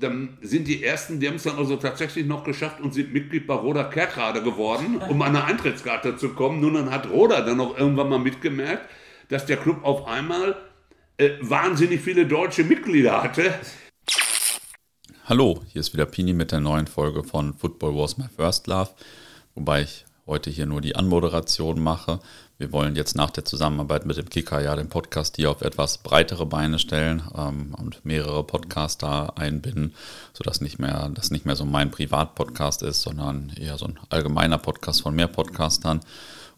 dann sind die Ersten, die haben es dann also tatsächlich noch geschafft und sind Mitglied bei Roda Kerkrade geworden, um an eine Eintrittskarte zu kommen. Nun dann hat Roda dann auch irgendwann mal mitgemerkt, dass der Club auf einmal äh, wahnsinnig viele deutsche Mitglieder hatte. Hallo, hier ist wieder Pini mit der neuen Folge von Football Was My First Love, wobei ich heute hier nur die Anmoderation mache. Wir wollen jetzt nach der Zusammenarbeit mit dem Kicker ja den Podcast hier auf etwas breitere Beine stellen ähm, und mehrere Podcaster einbinden, sodass nicht mehr, das nicht mehr so mein Privatpodcast ist, sondern eher so ein allgemeiner Podcast von mehr Podcastern.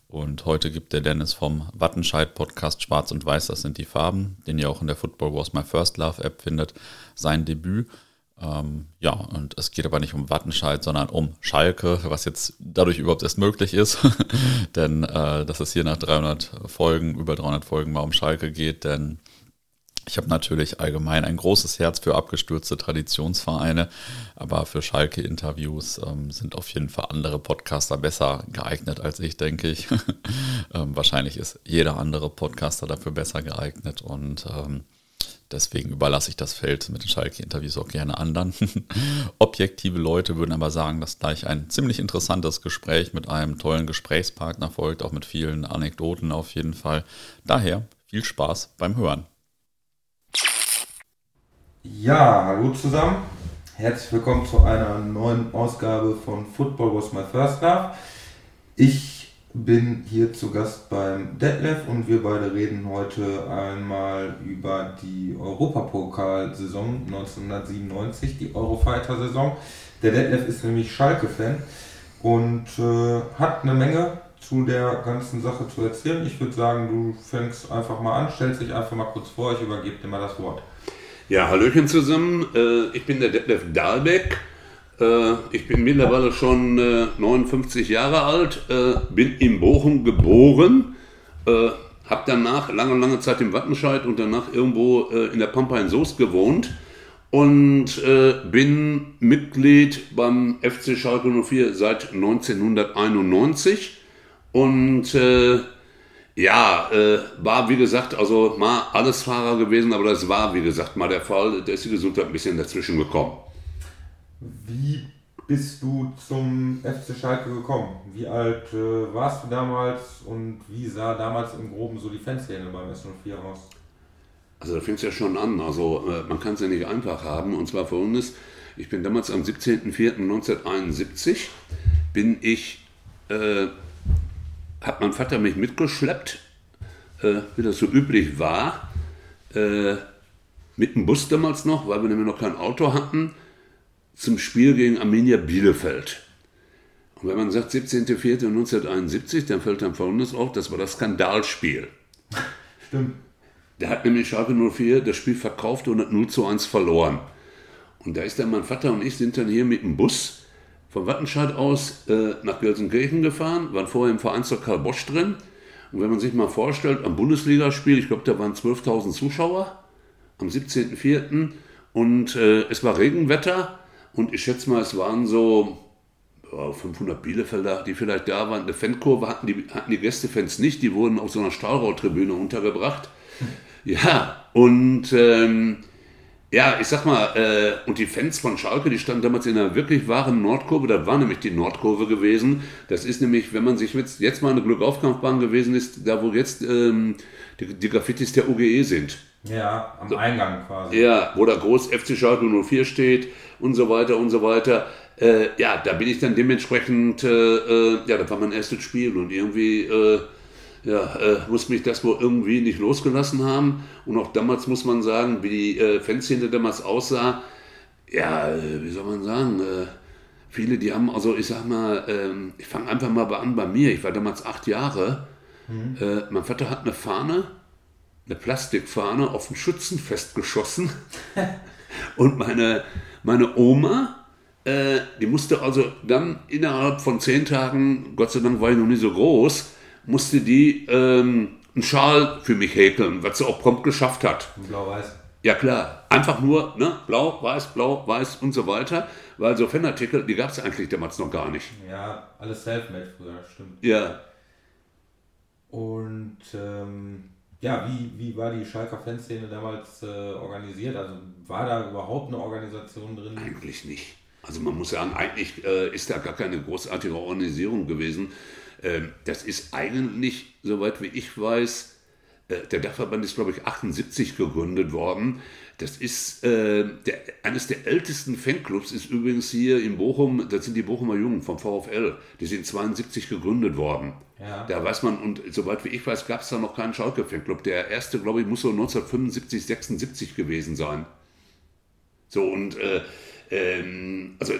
Und heute gibt der Dennis vom Wattenscheid-Podcast Schwarz und Weiß, das sind die Farben, den ihr auch in der Football Was My First Love App findet, sein Debüt. Ähm, ja, und es geht aber nicht um Wattenscheid, sondern um Schalke, was jetzt dadurch überhaupt erst möglich ist. denn äh, dass es hier nach 300 Folgen, über 300 Folgen mal um Schalke geht, denn ich habe natürlich allgemein ein großes Herz für abgestürzte Traditionsvereine, aber für Schalke-Interviews ähm, sind auf jeden Fall andere Podcaster besser geeignet als ich, denke ich. ähm, wahrscheinlich ist jeder andere Podcaster dafür besser geeignet und ähm, deswegen überlasse ich das Feld mit den Schalke-Interviews auch gerne anderen. Objektive Leute würden aber sagen, dass gleich ein ziemlich interessantes Gespräch mit einem tollen Gesprächspartner folgt, auch mit vielen Anekdoten auf jeden Fall. Daher viel Spaß beim Hören. Ja, hallo zusammen. Herzlich willkommen zu einer neuen Ausgabe von Football Was My First Love. Ich bin hier zu Gast beim Detlef und wir beide reden heute einmal über die Europapokalsaison 1997, die Eurofighter-Saison. Der Detlef ist nämlich Schalke-Fan und äh, hat eine Menge zu der ganzen Sache zu erzählen. Ich würde sagen, du fängst einfach mal an, stellst dich einfach mal kurz vor, ich übergebe dir mal das Wort. Ja, Hallöchen zusammen. Äh, ich bin der Detlef Dahlbeck. Äh, ich bin mittlerweile schon 59 äh, Jahre alt, bin in Bochum geboren, habe danach lange, lange Zeit im Wattenscheid und danach irgendwo in der Pampa in Soest gewohnt und bin Mitglied beim FC Schalke 04 seit 1991 und ja, äh, war wie gesagt, also mal alles Fahrer gewesen, aber das war wie gesagt mal der Fall. Da ist die Gesundheit ein bisschen dazwischen gekommen. Wie bist du zum FC Schalke gekommen? Wie alt äh, warst du damals und wie sah damals im Groben so die Fanszene beim S04 aus? Also da fängt es ja schon an. Also äh, man kann es ja nicht einfach haben. Und zwar folgendes. Ich bin damals am 17.04.1971 bin ich äh, hat mein Vater mich mitgeschleppt, äh, wie das so üblich war, äh, mit dem Bus damals noch, weil wir nämlich noch kein Auto hatten, zum Spiel gegen Arminia Bielefeld. Und wenn man sagt 17.04.1971, dann fällt dann folgendes auf, das war das Skandalspiel. Stimmt. Der hat nämlich Schalke 04 das Spiel verkauft und hat 0 zu 1 verloren. Und da ist dann mein Vater und ich sind dann hier mit dem Bus von Wattenscheid aus äh, nach Gelsenkirchen gefahren, waren vorher im Vereinstor Karl Bosch drin. Und wenn man sich mal vorstellt, am Bundesligaspiel, ich glaube, da waren 12.000 Zuschauer am 17.04. Und äh, es war Regenwetter und ich schätze mal, es waren so oh, 500 Bielefelder, die vielleicht da waren. Eine Fankurve hatten die, hatten die Gästefans nicht, die wurden auf so einer Stahlrohrtribüne untergebracht. Ja, und ähm, ja, ich sag mal, äh, und die Fans von Schalke, die standen damals in einer wirklich wahren Nordkurve, das war nämlich die Nordkurve gewesen. Das ist nämlich, wenn man sich jetzt, jetzt mal eine Glückaufkampfbahn gewesen ist, da wo jetzt ähm, die, die Graffitis der UGE sind. Ja, am Eingang quasi. Ja, wo da groß FC Schalke 04 steht und so weiter und so weiter. Äh, ja, da bin ich dann dementsprechend, äh, äh ja, das war mein erstes Spiel und irgendwie äh, ja, äh, muss mich das wohl irgendwie nicht losgelassen haben. Und auch damals muss man sagen, wie die äh, Fanszene damals aussah, ja, äh, wie soll man sagen, viele, die haben, also ich sag mal, ähm, ich fange einfach mal an bei mir, ich war damals acht Jahre, mhm. Mein Vater hat eine Fahne, eine Plastikfahne auf dem Schützenfest geschossen und meine, meine Oma, äh, die musste also dann innerhalb von zehn Tagen, Gott sei Dank war ich noch nicht so groß, musste die ähm, einen Schal für mich häkeln, was sie auch prompt geschafft hat. Blau-Weiß. Ja klar, einfach nur ne? blau, weiß, blau, weiß und so weiter, weil so Fanartikel, die gab es eigentlich damals noch gar nicht. Ja, alles Selfmade früher, stimmt. Ja. Und ähm, ja, wie, wie war die Schalker Fanszene damals äh, organisiert? Also war da überhaupt eine Organisation drin? Eigentlich nicht. Also man muss sagen, eigentlich äh, ist da gar keine großartige Organisierung gewesen. Ähm, das ist eigentlich, soweit wie ich weiß, äh, der Dachverband ist, glaube ich, 78 gegründet worden. Das ist äh, der, eines der ältesten Fanclubs, ist übrigens hier in Bochum, das sind die Bochumer Jungen vom VfL. Die sind 72 gegründet worden. Ja. Da weiß man, und soweit wie ich weiß, gab es da noch keinen Schalke-Fanclub. Der erste, glaube ich, muss so 1975, 76 gewesen sein. So, und äh, ähm, also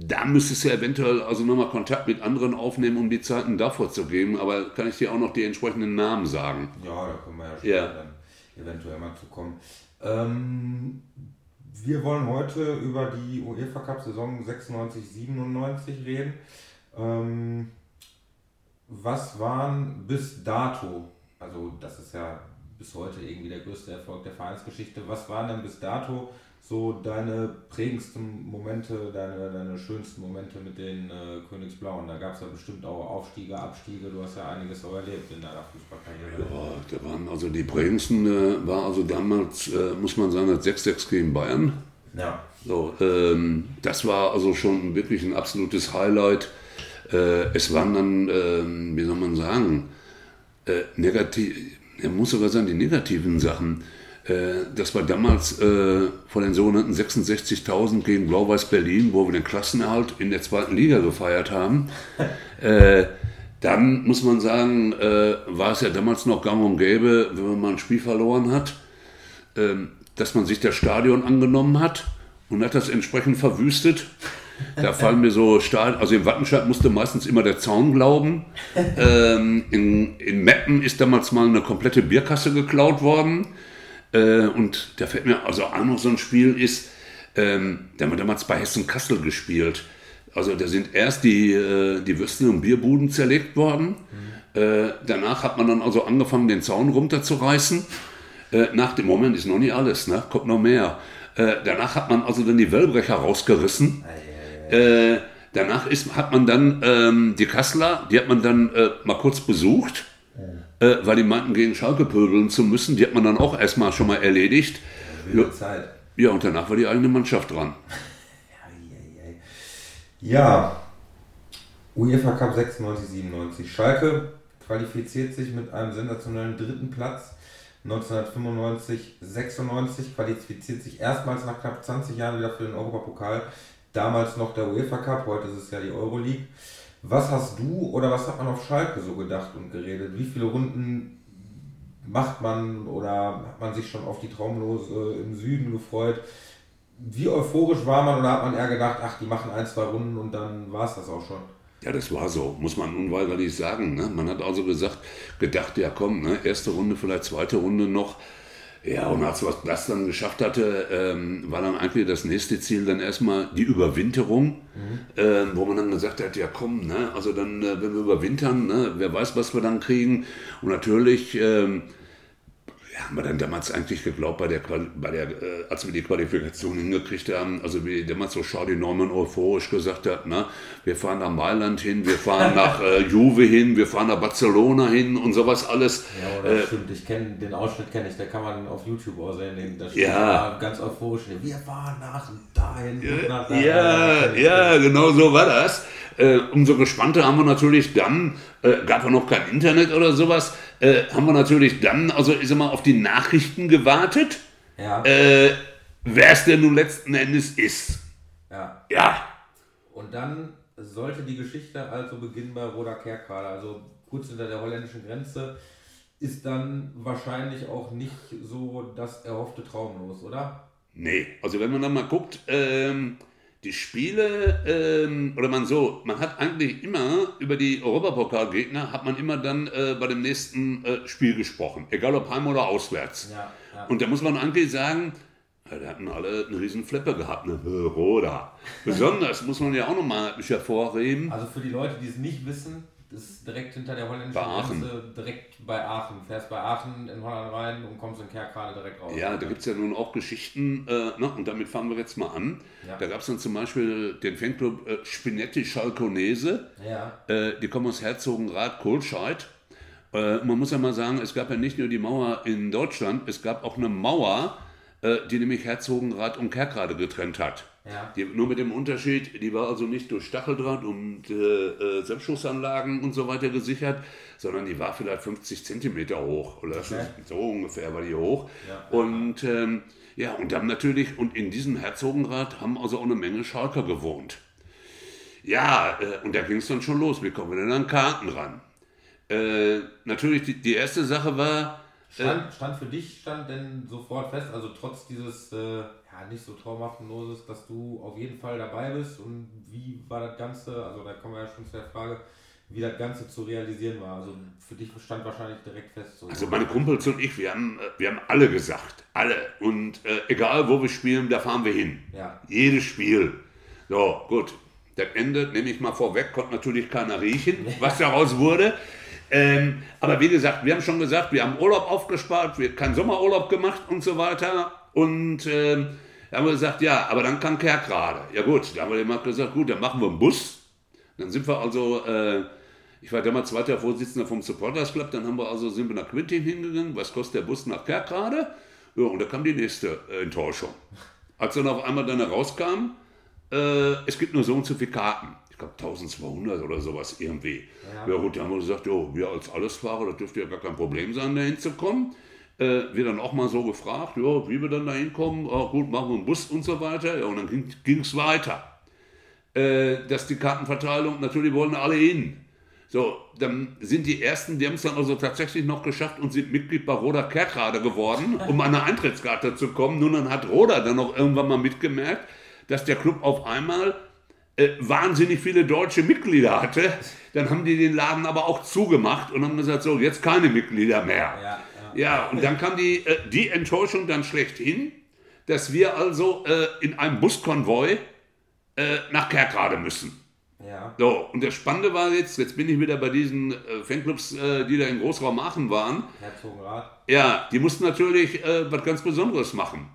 da müsstest du eventuell also nochmal Kontakt mit anderen aufnehmen, um die Zeiten davor zu geben. Aber kann ich dir auch noch die entsprechenden Namen sagen? Ja, da können wir ja später ja. dann eventuell mal zu kommen. Ähm, wir wollen heute über die UEFA Cup Saison 96-97 reden. Ähm, was waren bis dato, also das ist ja bis heute irgendwie der größte Erfolg der Vereinsgeschichte, was waren denn bis dato so deine prägendsten Momente, deine, deine schönsten Momente mit den äh, Königsblauen? Da gab es ja bestimmt auch Aufstiege, Abstiege, du hast ja einiges auch erlebt in deiner Fußballkarriere. Ja, da waren also die prägendsten, äh, war also damals, äh, muss man sagen, das 6-6 gegen Bayern. Ja. So, ähm, das war also schon wirklich ein absolutes Highlight. Äh, es waren dann, ähm, wie soll man sagen, äh, negativ, er muss sogar sagen, die negativen Sachen äh, das war damals von den sogenannten 66.000 gegen Blau-Weiß Berlin, wo wir den Klassenerhalt in der zweiten Liga gefeiert haben. dann muss man sagen, war es ja damals noch gang und gäbe, wenn man mal ein Spiel verloren hat, ähm, dass man sich das Stadion angenommen hat und hat das entsprechend verwüstet. Da fallen mir so Stadien, also in Wattenscheid musste meistens immer der Zaun glauben. Ähm, in, in Meppen ist damals mal eine komplette Bierkasse geklaut worden. Äh, und da fällt mir also auch noch so ein Spiel ist, ähm, da haben wir damals bei Hessen Kassel gespielt. Also da sind erst die, äh, die Würstel und Bierbuden zerlegt worden. Mhm. Äh, danach hat man dann also angefangen, den Zaun runterzureißen. Äh, nach dem Moment ist noch nicht alles, ne? kommt noch mehr. Äh, danach hat man also dann die Wellbrecher rausgerissen. Äh, danach ist, hat man dann ähm, die Kasseler, die hat man dann äh, mal kurz besucht äh, weil die meinten, gegen Schalke pöbeln zu müssen. Die hat man dann auch erstmal schon mal erledigt. Ja, ja, und danach war die eigene Mannschaft dran. Ja, UEFA Cup 96, 97. Schalke qualifiziert sich mit einem sensationellen dritten Platz. 1995, 96 qualifiziert sich erstmals nach knapp 20 Jahren wieder für den Europapokal. Damals noch der UEFA Cup, heute ist es ja die Euroleague. Was hast du oder was hat man auf Schalke so gedacht und geredet? Wie viele Runden macht man oder hat man sich schon auf die Traumlose im Süden gefreut? Wie euphorisch war man oder hat man eher gedacht, ach, die machen ein, zwei Runden und dann war es das auch schon? Ja, das war so, muss man unweigerlich sagen. Ne? Man hat also gesagt, gedacht, ja komm, ne? erste Runde, vielleicht zweite Runde noch. Ja, und als was das dann geschafft hatte, ähm, war dann eigentlich das nächste Ziel dann erstmal die Überwinterung, mhm. äh, wo man dann gesagt hat, ja komm, ne, also dann, äh, wenn wir überwintern, ne, wer weiß, was wir dann kriegen. Und natürlich ähm, haben wir dann damals eigentlich geglaubt, bei der, bei der, äh, als wir die Qualifikation hingekriegt haben, also wie damals so Charlie Norman euphorisch gesagt hat, na, wir fahren nach Mailand hin, wir fahren nach äh, Juve hin, wir fahren nach Barcelona hin und sowas alles. Ja, oder äh, stimmt, ich kenne den Ausschnitt kenne ich, der kann man auf YouTube auch sehen, da steht ja. ganz euphorisch, wir fahren nach dahin, ja, nach dahin. Ja, ja, genau so war das. Äh, umso gespannter haben wir natürlich dann, äh, gab ja noch kein Internet oder sowas, äh, haben wir natürlich dann, also ich sag mal, auf die Nachrichten gewartet, ja. äh, wer es denn nun letzten Endes ist. Ja. Ja. Und dann sollte die Geschichte also beginnen bei Roda Kerkrade, also kurz hinter der holländischen Grenze, ist dann wahrscheinlich auch nicht so das erhoffte Traumlos, oder? Nee, also wenn man dann mal guckt, ähm, die Spiele, ähm, oder man so, man hat eigentlich immer über die Europapokalgegner, hat man immer dann äh, bei dem nächsten äh, Spiel gesprochen, egal ob heim oder auswärts. Ja, ja. Und da muss man eigentlich sagen, ja, die hatten alle eine riesen Flippe gehabt, ne? Roda. Besonders muss man ja auch nochmal hervorheben. Also für die Leute, die es nicht wissen, ist direkt hinter der holländischen Grenze, direkt bei Aachen. Fährst bei Aachen in Holland rein und kommst in Kerkrade direkt raus. Ja, da gibt es ja nun auch Geschichten, äh, ne? und damit fangen wir jetzt mal an. Ja. Da gab es dann zum Beispiel den Fanclub äh, Spinetti Schalkonese. Ja. Äh, die kommen aus Herzogenrath, Kohlscheid. Äh, man muss ja mal sagen, es gab ja nicht nur die Mauer in Deutschland, es gab auch eine Mauer, äh, die nämlich Herzogenrath und Kerkrade getrennt hat. Ja. Die, nur mit dem Unterschied, die war also nicht durch Stacheldraht und äh, äh, Selbstschussanlagen und so weiter gesichert, sondern die war vielleicht 50 Zentimeter hoch oder Okay. so ungefähr war die hoch. Ja. Und ähm, ja, und dann natürlich, und in diesem Herzogenrath haben also auch eine Menge Schalker gewohnt. Ja, äh, und da ging es dann schon los. Wie kommen wir denn an Karten ran? Äh, natürlich, die, die erste Sache war, Stand, stand für dich stand denn sofort fest, also trotz dieses äh, ja, nicht so traumhaften Loses, dass du auf jeden Fall dabei bist und wie war das Ganze, also da kommen wir ja schon zu der Frage, wie das Ganze zu realisieren war. Also für dich stand wahrscheinlich direkt fest. So. Also meine Kumpels und ich, wir haben, äh, wir haben alle gesagt, alle. Und äh, egal wo wir spielen, da fahren wir hin. Ja. Jedes Spiel. So, gut. Das Ende, nehme ich mal vorweg, konnte natürlich keiner riechen, was daraus wurde. Ähm, aber wie gesagt, wir haben schon gesagt, wir haben Urlaub aufgespart, wir haben keinen Sommerurlaub gemacht und so weiter. Und ähm, da haben wir gesagt, ja, aber dann kann Kerkrade. Ja gut, da haben wir dem mal gesagt, gut, dann machen wir einen Bus. Dann sind wir also, äh, ich war damals zweiter Vorsitzender vom Supporters Club, dann haben wir also, sind wir nach Quintin hingegangen, was kostet der Bus nach Kerkrade? Ja, und da kam die nächste äh, Enttäuschung. Als dann auf einmal dann herauskam, äh, es gibt nur so und so viele Karten. Ich glaube 1200 oder sowas irgendwie. Ja, Ja. gut, da haben wir gesagt, jo, wir als Allesfahrer, das dürfte ja gar kein Problem sein, da hinzukommen. Äh, wir dann auch mal so gefragt, ja, wie wir dann da hinkommen, ah, gut, machen wir einen Bus und so weiter. Ja, und dann ging es weiter. Äh, dass die Kartenverteilung, natürlich wollen alle hin. So, dann sind die Ersten, die haben es dann also tatsächlich noch geschafft und sind Mitglied bei Roda Kerkrade geworden, um an eine Eintrittskarte zu kommen. Nun, dann hat Roda dann auch irgendwann mal mitgemerkt, dass der Club auf einmal äh, wahnsinnig viele deutsche Mitglieder hatte. Dann haben die den Laden aber auch zugemacht und haben gesagt, so, jetzt keine Mitglieder mehr. Ja, ja. Und dann kam die, äh, die Enttäuschung dann schlechthin, dass wir also äh, in einem Buskonvoi äh, nach Kerkrade müssen. Ja. So, und das Spannende war jetzt, jetzt bin ich wieder bei diesen äh, Fanclubs, äh, die da im Großraum Aachen waren. Herzogenrath. Ja, die mussten natürlich äh, was ganz Besonderes machen.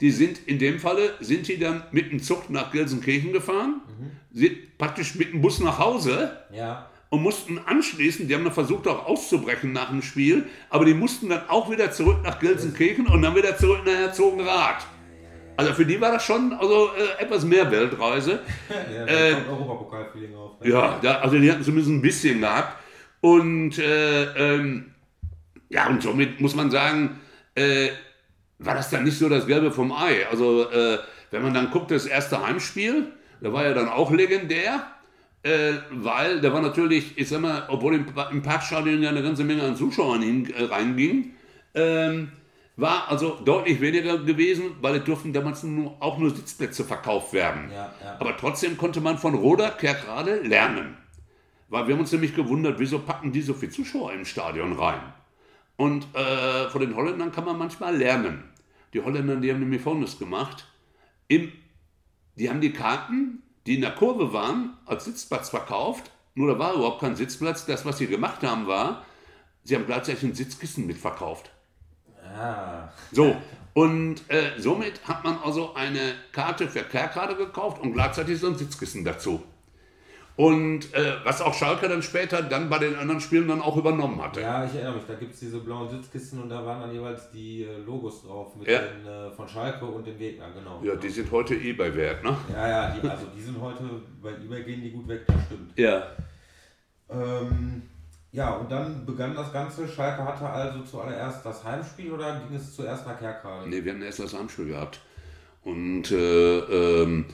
Die sind in dem Falle, sind die dann mit dem Zug nach Gelsenkirchen gefahren, sind praktisch mit dem Bus nach Hause Ja. Und mussten anschließend, die haben dann versucht auch auszubrechen nach dem Spiel, aber die mussten dann auch wieder zurück nach Gelsenkirchen und dann wieder zurück nach Herzogenrath. Also für die war das schon also, äh, etwas mehr Weltreise. Ja, Äh, Europapokal-Feeling auf. ne? Ja, da, also die hatten zumindest ein bisschen gehabt. Und äh, ähm, ja, und somit muss man sagen, äh, war das dann nicht so das Gelbe vom Ei. Also äh, wenn man dann guckt, das erste Heimspiel, da war ja dann auch legendär. Äh, weil da war natürlich, ich sag mal, obwohl im, im Parkstadion ja eine ganze Menge an Zuschauern hin, äh, reinging, ähm, war also deutlich weniger gewesen, weil es durften damals nur, auch nur Sitzplätze verkauft werden. Ja, ja. Aber trotzdem konnte man von Roda Kerkrade lernen. Weil wir haben uns nämlich gewundert, wieso packen die so viele Zuschauer im Stadion rein? Und äh, von den Holländern kann man manchmal lernen. Die Holländer, die haben nämlich Folgendes gemacht. Im, die haben die Karten, die in der Kurve waren, als Sitzplatz verkauft. Nur da war überhaupt kein Sitzplatz. Das, was sie gemacht haben, war, sie haben gleichzeitig ein Sitzkissen mitverkauft. Ah. So, und äh, somit hat man also eine Karte für Kerkrade gekauft und gleichzeitig so ein Sitzkissen dazu. Und äh, was auch Schalke dann später dann bei den anderen Spielen dann auch übernommen hatte. Ja, ich erinnere mich, da gibt es diese blauen Sitzkissen und da waren dann jeweils die äh, Logos drauf mit Ja. den, äh, von Schalke und dem Gegner, genau. Ja, die sind heute eh bei Wert, ne? ja, ja, die, also die sind heute, bei eBay gehen die gut weg, das stimmt. Ja. Ähm, ja, und dann begann das Ganze. Schalke hatte also zuallererst das Heimspiel oder ging es zuerst nach Kerkrade? Nee, wir hatten erst das Heimspiel gehabt. Und äh, ähm,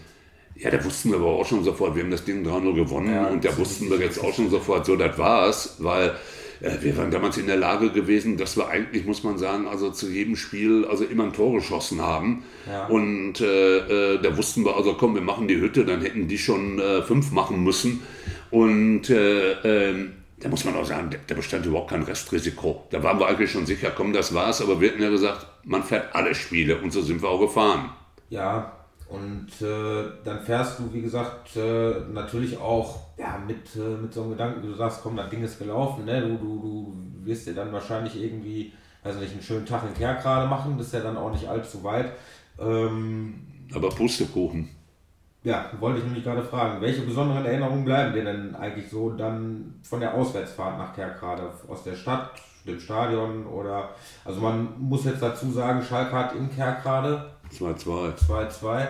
ja, da wussten wir aber auch schon sofort, wir haben das Ding 3-0 gewonnen Ja, und da wussten wir jetzt auch schon sofort, so, das war's, weil äh, wir waren damals in der Lage gewesen, dass wir eigentlich, muss man sagen, also zu jedem Spiel also immer ein Tor geschossen haben. Ja. Und äh, äh, da wussten wir also, komm, wir machen die Hütte, dann hätten die schon äh, fünf machen müssen. Und äh, ähm, da muss man auch sagen, da- da bestand überhaupt kein Restrisiko. Da waren wir eigentlich schon sicher, komm, das war's. Aber wir hatten ja gesagt, man fährt alle Spiele und so sind wir auch gefahren. Ja, und äh, dann fährst du, wie gesagt, äh, natürlich auch ja, mit, äh, mit so einem Gedanken, du sagst, komm, das Ding ist gelaufen, ne? du, du, du wirst dir dann wahrscheinlich irgendwie, also nicht einen schönen Tag in Kerkrade machen, das ist ja dann auch nicht allzu weit. Ähm, Aber Pustekuchen. Ja, wollte ich nämlich gerade fragen, welche besonderen Erinnerungen bleiben dir denn eigentlich so dann von der Auswärtsfahrt nach Kerkrade? Aus der Stadt, dem Stadion oder, also man muss jetzt dazu sagen, Schalke hat in Kerkrade 2-2. 2-2.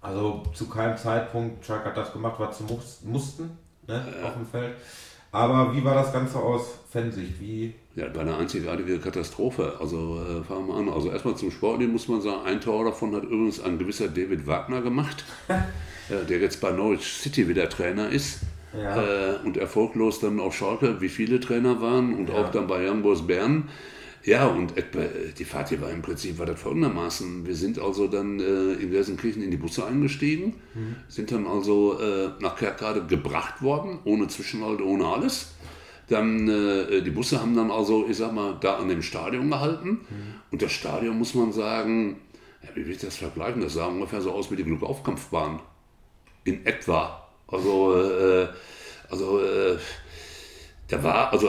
Also zu keinem Zeitpunkt, Schalke hat das gemacht, was sie mussten ne, ja. auf dem Feld. Aber wie war das Ganze aus Fansicht? Wie ja, war eine einzigartige Katastrophe. Also äh, fangen wir an. Also erstmal zum Sportlichen muss man sagen, ein Tor davon hat übrigens ein gewisser David Wagner gemacht, äh, der jetzt bei Norwich City wieder Trainer ist. Ja. Äh, und erfolglos dann auf Schalke, wie viele Trainer waren und ja. auch dann bei Young Boys Bern. Ja, und die Fahrt hier war im Prinzip war das folgendermaßen. Wir sind also dann äh, in Gelsenkirchen in die Busse eingestiegen, mhm. sind dann also äh, nach Kerkrade gebracht worden, ohne Zwischenhalt, ohne alles. Dann, äh, die Busse haben dann also, ich sag mal, da an dem Stadion gehalten. Mhm. Und das Stadion muss man sagen, ja, wie will ich das vergleichen? Das sah ungefähr so aus wie die Glückaufkampfbahn. In etwa. Also, äh, also äh, da war also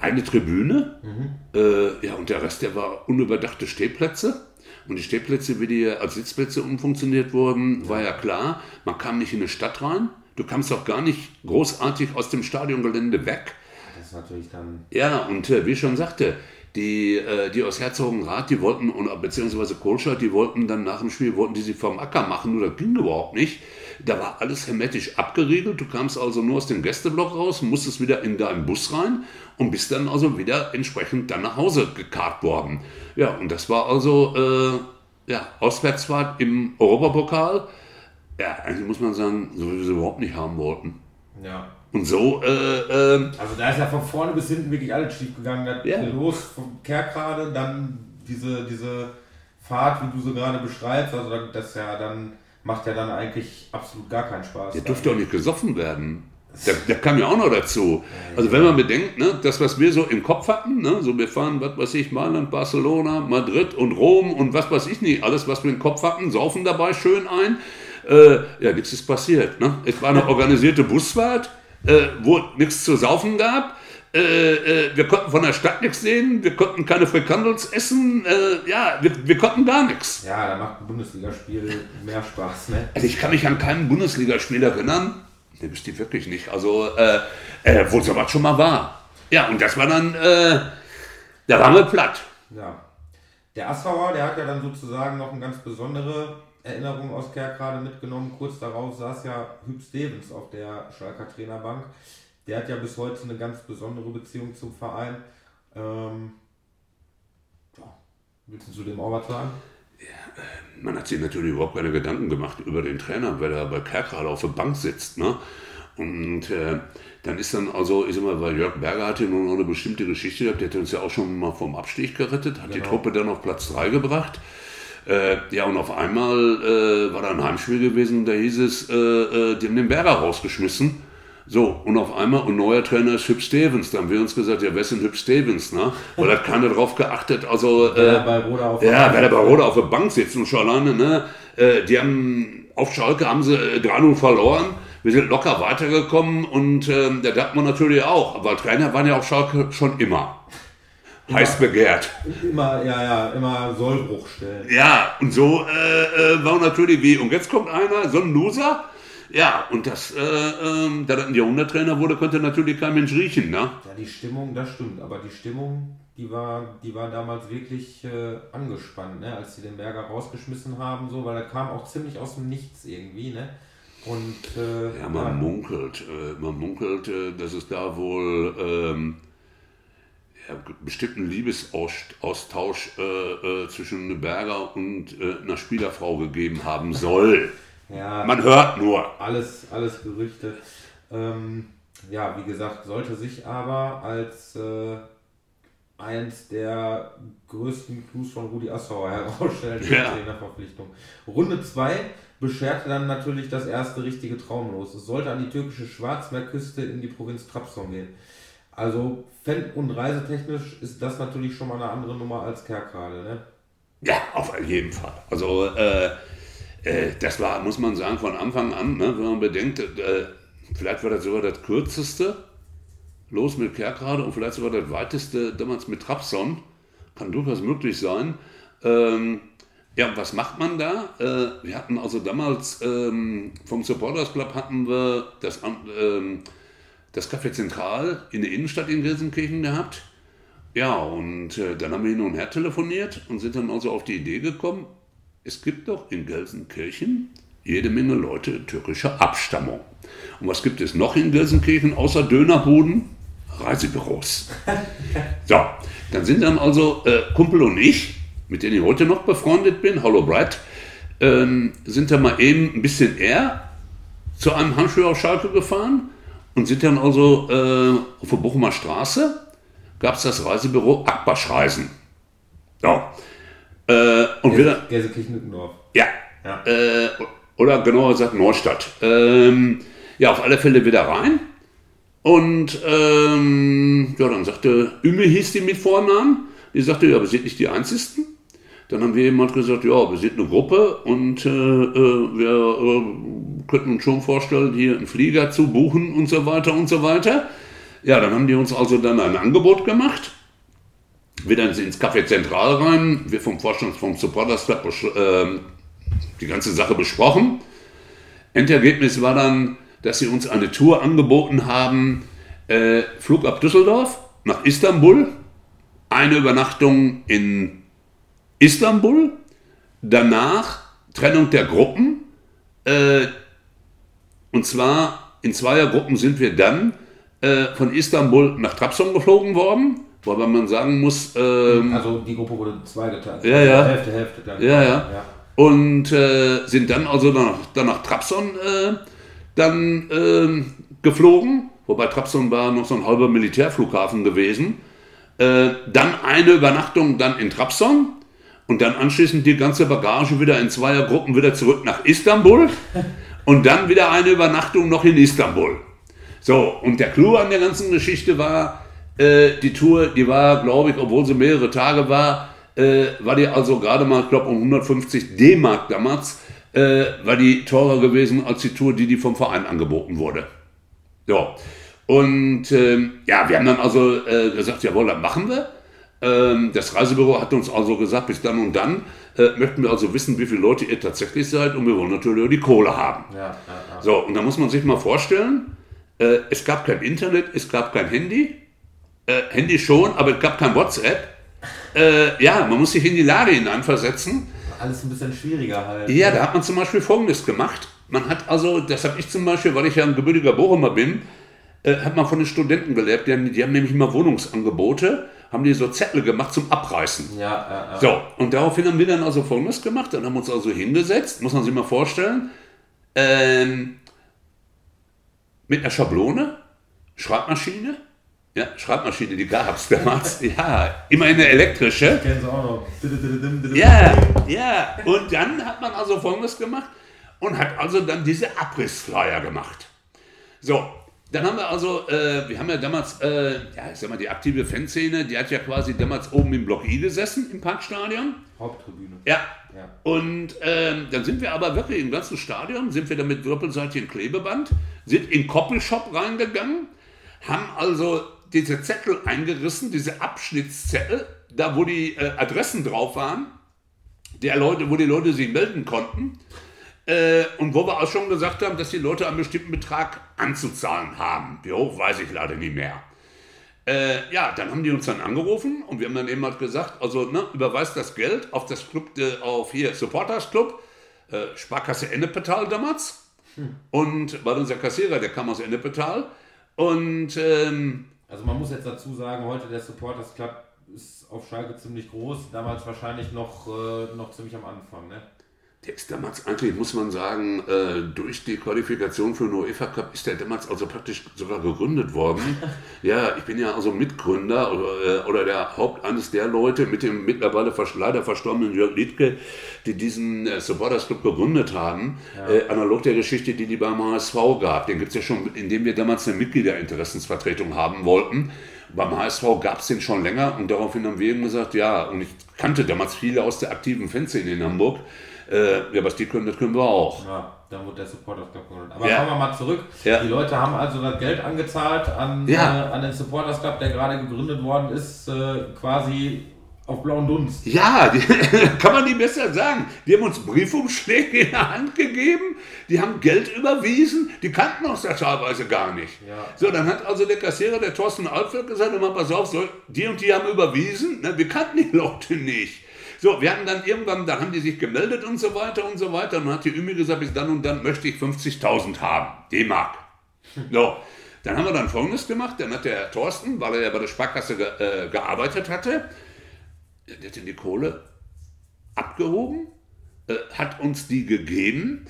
eine Tribüne, mhm. äh, ja, und der Rest, der war unüberdachte Stehplätze. Und die Stehplätze, wie die als Sitzplätze umfunktioniert wurden, war ja klar, man kam nicht in eine Stadt rein. Du kamst auch gar nicht großartig aus dem Stadiongelände weg. Das ist natürlich dann. Ja, und äh, wie ich schon sagte, die, äh, die aus Herzogenrath, die wollten, beziehungsweise Kohlstadt, die wollten dann nach dem Spiel, wollten die sie vom Acker machen, nur das ging überhaupt nicht. Da war alles hermetisch abgeriegelt. Du kamst also nur aus dem Gästeblock raus, musstest wieder in deinen Bus rein und bist dann also wieder entsprechend dann nach Hause gekarrt worden. Ja, und das war also äh, ja, Auswärtsfahrt im Europapokal. Ja, eigentlich muss man sagen, so wie wir sie überhaupt nicht haben wollten. Ja. Und so. Äh, äh, also da ist ja von vorne bis hinten wirklich alles schief gegangen. Ja. Los vom Kerkrade, dann diese, diese Fahrt, wie du sie gerade beschreibst. Also das ist ja dann macht ja dann eigentlich absolut gar keinen Spaß. Der durfte auch nicht gesoffen werden. Der, der kam ja auch noch dazu. Also wenn man bedenkt, ne, das, was wir so im Kopf hatten, ne, so wir fahren, was weiß ich, Mailand, Barcelona, Madrid und Rom und was weiß ich nicht, alles, was wir im Kopf hatten, saufen dabei schön ein. Äh, ja, nichts ist passiert. Ne? Es war eine organisierte Busfahrt, äh, wo nichts zu saufen gab. Äh, äh, wir konnten von der Stadt nichts sehen, wir konnten keine Frikandels essen, äh, ja, wir, wir, konnten gar nichts. Ja, da macht ein Bundesligaspiel mehr Spaß, ne? Also ich kann mich an kein Bundesligaspiel erinnern, ne, bestimmt wirklich nicht, also, äh, äh, wo sowas schon mal war. Ja, und das war dann, da waren wir platt. Ja. Der Assauer, der hat ja dann sozusagen noch eine ganz besondere Erinnerung aus Kerkrade mitgenommen. Kurz darauf saß ja Hüb Stevens auf der Schalker Trainerbank. Der hat ja bis heute eine ganz besondere Beziehung zum Verein. Ähm, ja. Willst du zu dem auch was sagen? Ja, äh, man hat sich natürlich überhaupt keine Gedanken gemacht über den Trainer, weil er bei Kerkrade auf der Bank sitzt. Ne? Und äh, dann ist dann also, ich sag mal, weil Jörg Berger hatte nun noch eine bestimmte Geschichte gehabt, der hat uns ja auch schon mal vom Abstieg gerettet, hat genau. die Truppe dann auf Platz 3 gebracht. Äh, ja, und auf einmal äh, war da ein Heimspiel gewesen, da hieß es, äh, äh, die haben den Berger rausgeschmissen. So, und auf einmal, und neuer Trainer ist Hüb Stevens. Da haben wir uns gesagt, ja, wer ist denn Hüb Stevens? Ne? Weil hat keiner drauf geachtet. Also, äh, bei Roda auf ja, wer der bei Roda auf der Bank sitzt und schon alleine, ne? Äh, die haben, auf Schalke haben sie 3-0 äh, verloren. Wir sind locker weitergekommen und äh, der man natürlich auch. Aber Trainer waren ja auf Schalke schon immer. immer heiß begehrt. Immer, ja, ja, immer Sollbruchstellen. Ja, und so äh, äh, war natürlich wie, und jetzt kommt einer, so ein Loser, ja, und das, äh, äh, da das ein Jahrhunderttrainer wurde, konnte natürlich kein Mensch riechen, ne? Ja, die Stimmung, das stimmt, aber die Stimmung, die war, die war damals wirklich äh, angespannt, ne? als sie den Berger rausgeschmissen haben, so, weil er kam auch ziemlich aus dem Nichts irgendwie, ne? Und, äh, ja, man ja. munkelt, äh, man munkelt, äh, dass es da wohl ähm, ja, bestimmten Liebesaustausch äh, zwischen Berger und einer Spielerfrau gegeben haben soll. Ja, Man hört nur. Alles, alles Gerüchte. Ähm, ja, wie gesagt, sollte sich aber als äh, eins der größten Clues von Rudi Assauer herausstellen, ja. Trainerverpflichtung. Runde 2 bescherte dann natürlich das erste richtige Traumlos. Es sollte an die türkische Schwarzmeerküste in die Provinz Trabzon gehen. Also fan- und reisetechnisch ist das natürlich schon mal eine andere Nummer als Kerkrade, ne? Ja, auf jeden Fall. Also äh, äh, das war, muss man sagen, von Anfang an, ne, wenn man bedenkt, äh, vielleicht war das sogar das kürzeste, los mit Kerkrade und vielleicht sogar das weiteste damals mit Trabzon, kann durchaus möglich sein. Ähm, Ja, was macht man da? Äh, wir hatten also damals ähm, vom Supporters Club hatten wir das, ähm, das Café Zentral in der Innenstadt in Gelsenkirchen gehabt. Ja, und äh, dann haben wir hin und her telefoniert und sind dann also auf die Idee gekommen, es gibt doch in Gelsenkirchen jede Menge Leute türkischer Abstammung. Und was gibt es noch in Gelsenkirchen außer Dönerbuden? Reisebüros. So, dann sind dann also äh, Kumpel und ich, mit denen ich heute noch befreundet bin, hallo Brad, ähm, sind dann mal eben ein bisschen eher zu einem Handschuh auf Schalke gefahren und sind dann also äh, auf der Bochumer Straße, gab es das Reisebüro Akbasch Reisen. So. Äh, und wieder. Gelsenkirchen-Nückendorf. Ja. ja. Äh, oder genauer gesagt Neustadt. Ähm, ja, auf alle Fälle wieder rein. Und ähm, ja, dann sagte, Üme hieß die mit Vornamen. Die sagte, ja, wir sind nicht die Einzigen. Dann haben wir jemand gesagt, ja, wir sind eine Gruppe und äh, äh, wir äh, könnten uns schon vorstellen, hier einen Flieger zu buchen und so weiter und so weiter. Ja, dann haben die uns also dann ein Angebot gemacht. Wieder ins Café Zentral rein. Wir vom vom Supporters Club äh, die ganze Sache besprochen. Endergebnis war dann, dass sie uns eine Tour angeboten haben, äh, Flug ab Düsseldorf nach Istanbul, eine Übernachtung in Istanbul, danach Trennung der Gruppen, äh, und zwar in Zweiergruppen sind wir dann äh, von Istanbul nach Trabzon geflogen worden, wobei man sagen muss... Ähm, also die Gruppe wurde zweigeteilt. Ja, ja. Hälfte, Hälfte. Dann. Ja, ja. ja. Und äh, sind dann also nach, dann nach Trabzon äh, dann äh, geflogen, wobei Trabzon war noch so ein halber Militärflughafen gewesen. Äh, dann eine Übernachtung dann in Trabzon und dann anschließend die ganze Bagage wieder in zweier Gruppen wieder zurück nach Istanbul und dann wieder eine Übernachtung noch in Istanbul. So, und der Clou an der ganzen Geschichte war, äh, die Tour, die war, glaube ich, obwohl sie mehrere Tage war, äh, war die also gerade mal, ich glaube, um 150 D-Mark damals, äh, war die teurer gewesen als die Tour, die, die vom Verein angeboten wurde. Ja. Und ähm, ja, wir haben dann also äh, gesagt, jawohl, dann machen wir. Ähm, das Reisebüro hat uns also gesagt, bis dann und dann äh, möchten wir also wissen, wie viele Leute ihr tatsächlich seid und wir wollen natürlich auch die Kohle haben. Ja, ja, ja. So, und da muss man sich mal vorstellen, äh, es gab kein Internet, es gab kein Handy. Äh, Handy schon, aber es gab kein WhatsApp. Äh, ja, man muss sich in die Lage hineinversetzen alles ein bisschen schwieriger halt. Ja, da hat man zum Beispiel Folgendes gemacht. Man hat also, das habe ich zum Beispiel, weil ich ja ein gebürtiger Bochumer bin, äh, hat man von den Studenten gelebt. Die haben, die haben nämlich immer Wohnungsangebote, haben die so Zettel gemacht zum Abreißen. Ja, ja, ja. So, und daraufhin haben wir dann also Folgendes gemacht. Dann haben wir uns also hingesetzt, muss man sich mal vorstellen, ähm, mit einer Schablone, Schreibmaschine, ja, Schreibmaschine, die gab es damals. ja, immer eine elektrische. Ich kenne sie auch noch. Ja, ja. Und dann hat man also Folgendes gemacht und hat also dann diese Abrissflyer gemacht. So, dann haben wir also, äh, wir haben ja damals, äh, ja, ich sag mal, die aktive Fanszene, die hat ja quasi damals oben im Block I gesessen, im Parkstadion. Haupttribüne. Ja. ja. Und ähm, dann sind wir aber wirklich im ganzen Stadion, sind wir dann mit doppelseitigem Klebeband, sind in Koppelshop reingegangen, haben also diese Zettel eingerissen, diese Abschnittszettel, da wo die äh, Adressen drauf waren, der Leute, wo die Leute sich melden konnten. Äh, und wo wir auch schon gesagt haben, dass die Leute einen bestimmten Betrag anzuzahlen haben. Wie hoch weiß ich leider nicht mehr. Äh, ja, dann haben die uns dann angerufen und wir haben dann eben halt gesagt, also ne, überweist das Geld auf das Club, äh, auf hier Supporters Club, äh, Sparkasse Ennepetal damals. Hm. Und war unser Kassierer, der kam aus Ennepetal. Und ähm, also man muss jetzt dazu sagen, heute der Supporters Club ist auf Schalke ziemlich groß, damals wahrscheinlich noch, äh, noch ziemlich am Anfang. Ne? Der ist damals eigentlich, muss man sagen, äh, durch die Qualifikation für den UEFA Cup ist der damals also praktisch sogar gegründet worden. ja, ich bin ja also Mitgründer oder, äh, oder der Haupt eines der Leute mit dem mittlerweile leider verstorbenen Jörg Liedke, die diesen äh, Supporters Club gegründet haben. Ja. Äh, analog der Geschichte, die die beim HSV gab. Den gibt es ja schon, indem wir damals eine Mitgliederinteressensvertretung haben wollten. Beim HSV gab es den schon länger und daraufhin haben wir eben gesagt, ja, und ich kannte damals viele aus der aktiven Fanszene in Hamburg. Äh, ja, was die können, das können wir auch. Ja, dann wird der Supporters Club gegründet. Aber ja. kommen wir mal zurück. Ja. Die Leute haben also das Geld angezahlt an, ja. äh, an den Supporters Club, der gerade gegründet worden ist, äh, quasi Auf blauen Dunst. Ja, die, kann man nicht besser sagen. Die haben uns Briefumschläge in der Hand gegeben, die haben Geld überwiesen, die kannten uns ja teilweise gar nicht. Ja. So, dann hat also der Kassierer, der Thorsten Alfred, gesagt, immer, pass auf, so, die und die haben überwiesen, ne, wir kannten die Leute nicht. So, wir hatten dann irgendwann, dann haben die sich gemeldet und so weiter und so weiter. Und dann hat die Ümi gesagt, bis dann und dann möchte ich 50.000 haben, D-Mark. So, dann haben wir dann Folgendes gemacht, dann hat der Thorsten, weil er ja bei der Sparkasse ge äh, gearbeitet hatte, der hat die Kohle abgehoben, äh, hat uns die gegeben.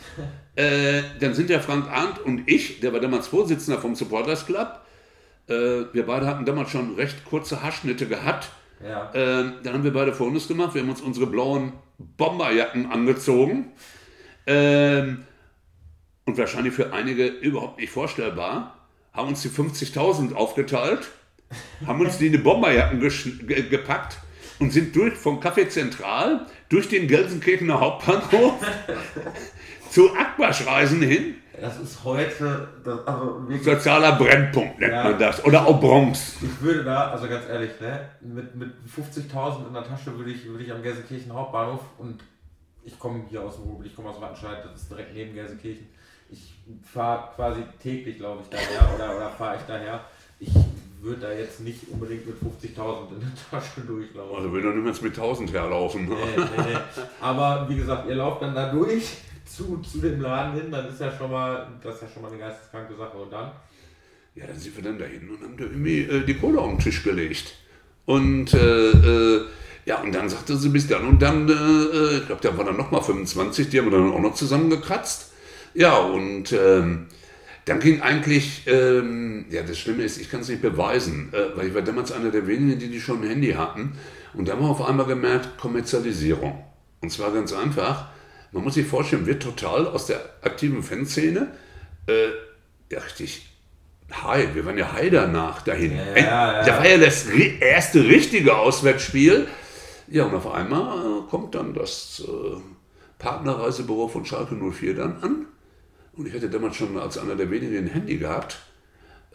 Äh, dann sind der Frank Arndt und ich, der war damals Vorsitzender vom Supporters Club, äh, wir beide hatten damals schon recht kurze Haarschnitte gehabt. Ja. Ähm, dann haben wir beide Folgendes gemacht. Wir haben uns unsere blauen Bomberjacken angezogen. Ähm, und wahrscheinlich für einige überhaupt nicht vorstellbar, haben uns die 50.000 aufgeteilt, haben uns die in die Bomberjacken ge gepackt und sind durch vom Café Zentral durch den Gelsenkirchener Hauptbahnhof zu Aquasch-Reisen hin. Das ist heute, das, also wirklich, Sozialer Brennpunkt nennt Ja. man das. Oder auch Bronx. ich würde da, also ganz ehrlich, ne, mit, mit 50.000 in der Tasche würde ich, würde ich am Gelsenkirchen Hauptbahnhof und ich komme hier aus dem Ruhrgebiet, ich komme aus Wattenscheid, das ist direkt neben Gelsenkirchen. Ich fahre quasi täglich, glaube ich, daher oder, oder fahre ich daher. Ich würde da jetzt nicht unbedingt mit 50.000 in der Tasche durchlaufen. Also will doch niemals mit 1000 herlaufen. Nee, nee, nee. Aber wie gesagt, ihr lauft dann da durch zu, zu dem Laden hin, dann ist ja schon mal, das ist ja schon mal eine geisteskranke Sache. Und dann? Ja, dann sind wir dann dahin und haben da irgendwie äh, die Kohle auf den Tisch gelegt. Und äh, äh, ja, und dann sagte sie bis dann und dann, äh, äh, ich glaube, da war dann nochmal 25, die haben wir dann auch noch zusammengekratzt. Ja, und ähm, dann ging eigentlich, ähm, ja, das Schlimme ist, ich kann es nicht beweisen, äh, weil ich war damals einer der wenigen, die, die schon ein Handy hatten. Und da haben wir auf einmal gemerkt, Kommerzialisierung. Und zwar ganz einfach, man muss sich vorstellen, wir total aus der aktiven Fanszene, äh, ja, richtig Hi, wir waren ja Hi danach dahin. Ja, Ey, ja. Da war ja das erste richtige Auswärtsspiel. Ja, und auf einmal äh, kommt dann das äh, Partnerreisebüro von Schalke 04 dann an. Und ich hatte damals schon als einer der wenigen ein Handy gehabt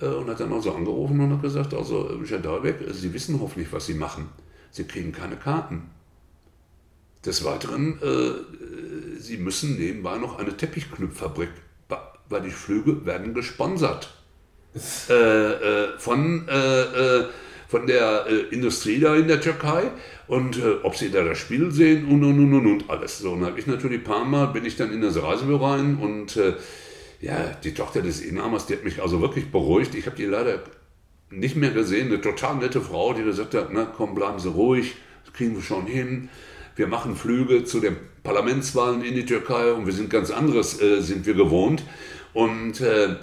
äh, und hat dann also angerufen und hat gesagt, also äh, Michael Dahlbeck, äh, Sie wissen hoffentlich, was Sie machen. Sie kriegen keine Karten. Des Weiteren, äh, Sie müssen nebenbei noch eine Teppichknüpffabrik, weil die Flüge werden gesponsert äh, äh, von, äh, äh, von der äh, Industrie da in der Türkei und äh, ob sie da das Spiel sehen und und und und, und alles. So, und dann habe ich natürlich ein paar Mal, bin ich dann in das Reisebüro rein und ja, die Tochter des Inhabers, die hat mich also wirklich beruhigt. Ich habe die leider nicht mehr gesehen, eine total nette Frau, die gesagt hat, na komm, bleiben Sie ruhig, das kriegen wir schon hin. Wir machen Flüge zu den Parlamentswahlen in die Türkei und wir sind ganz anderes, äh, sind wir gewohnt. Und äh,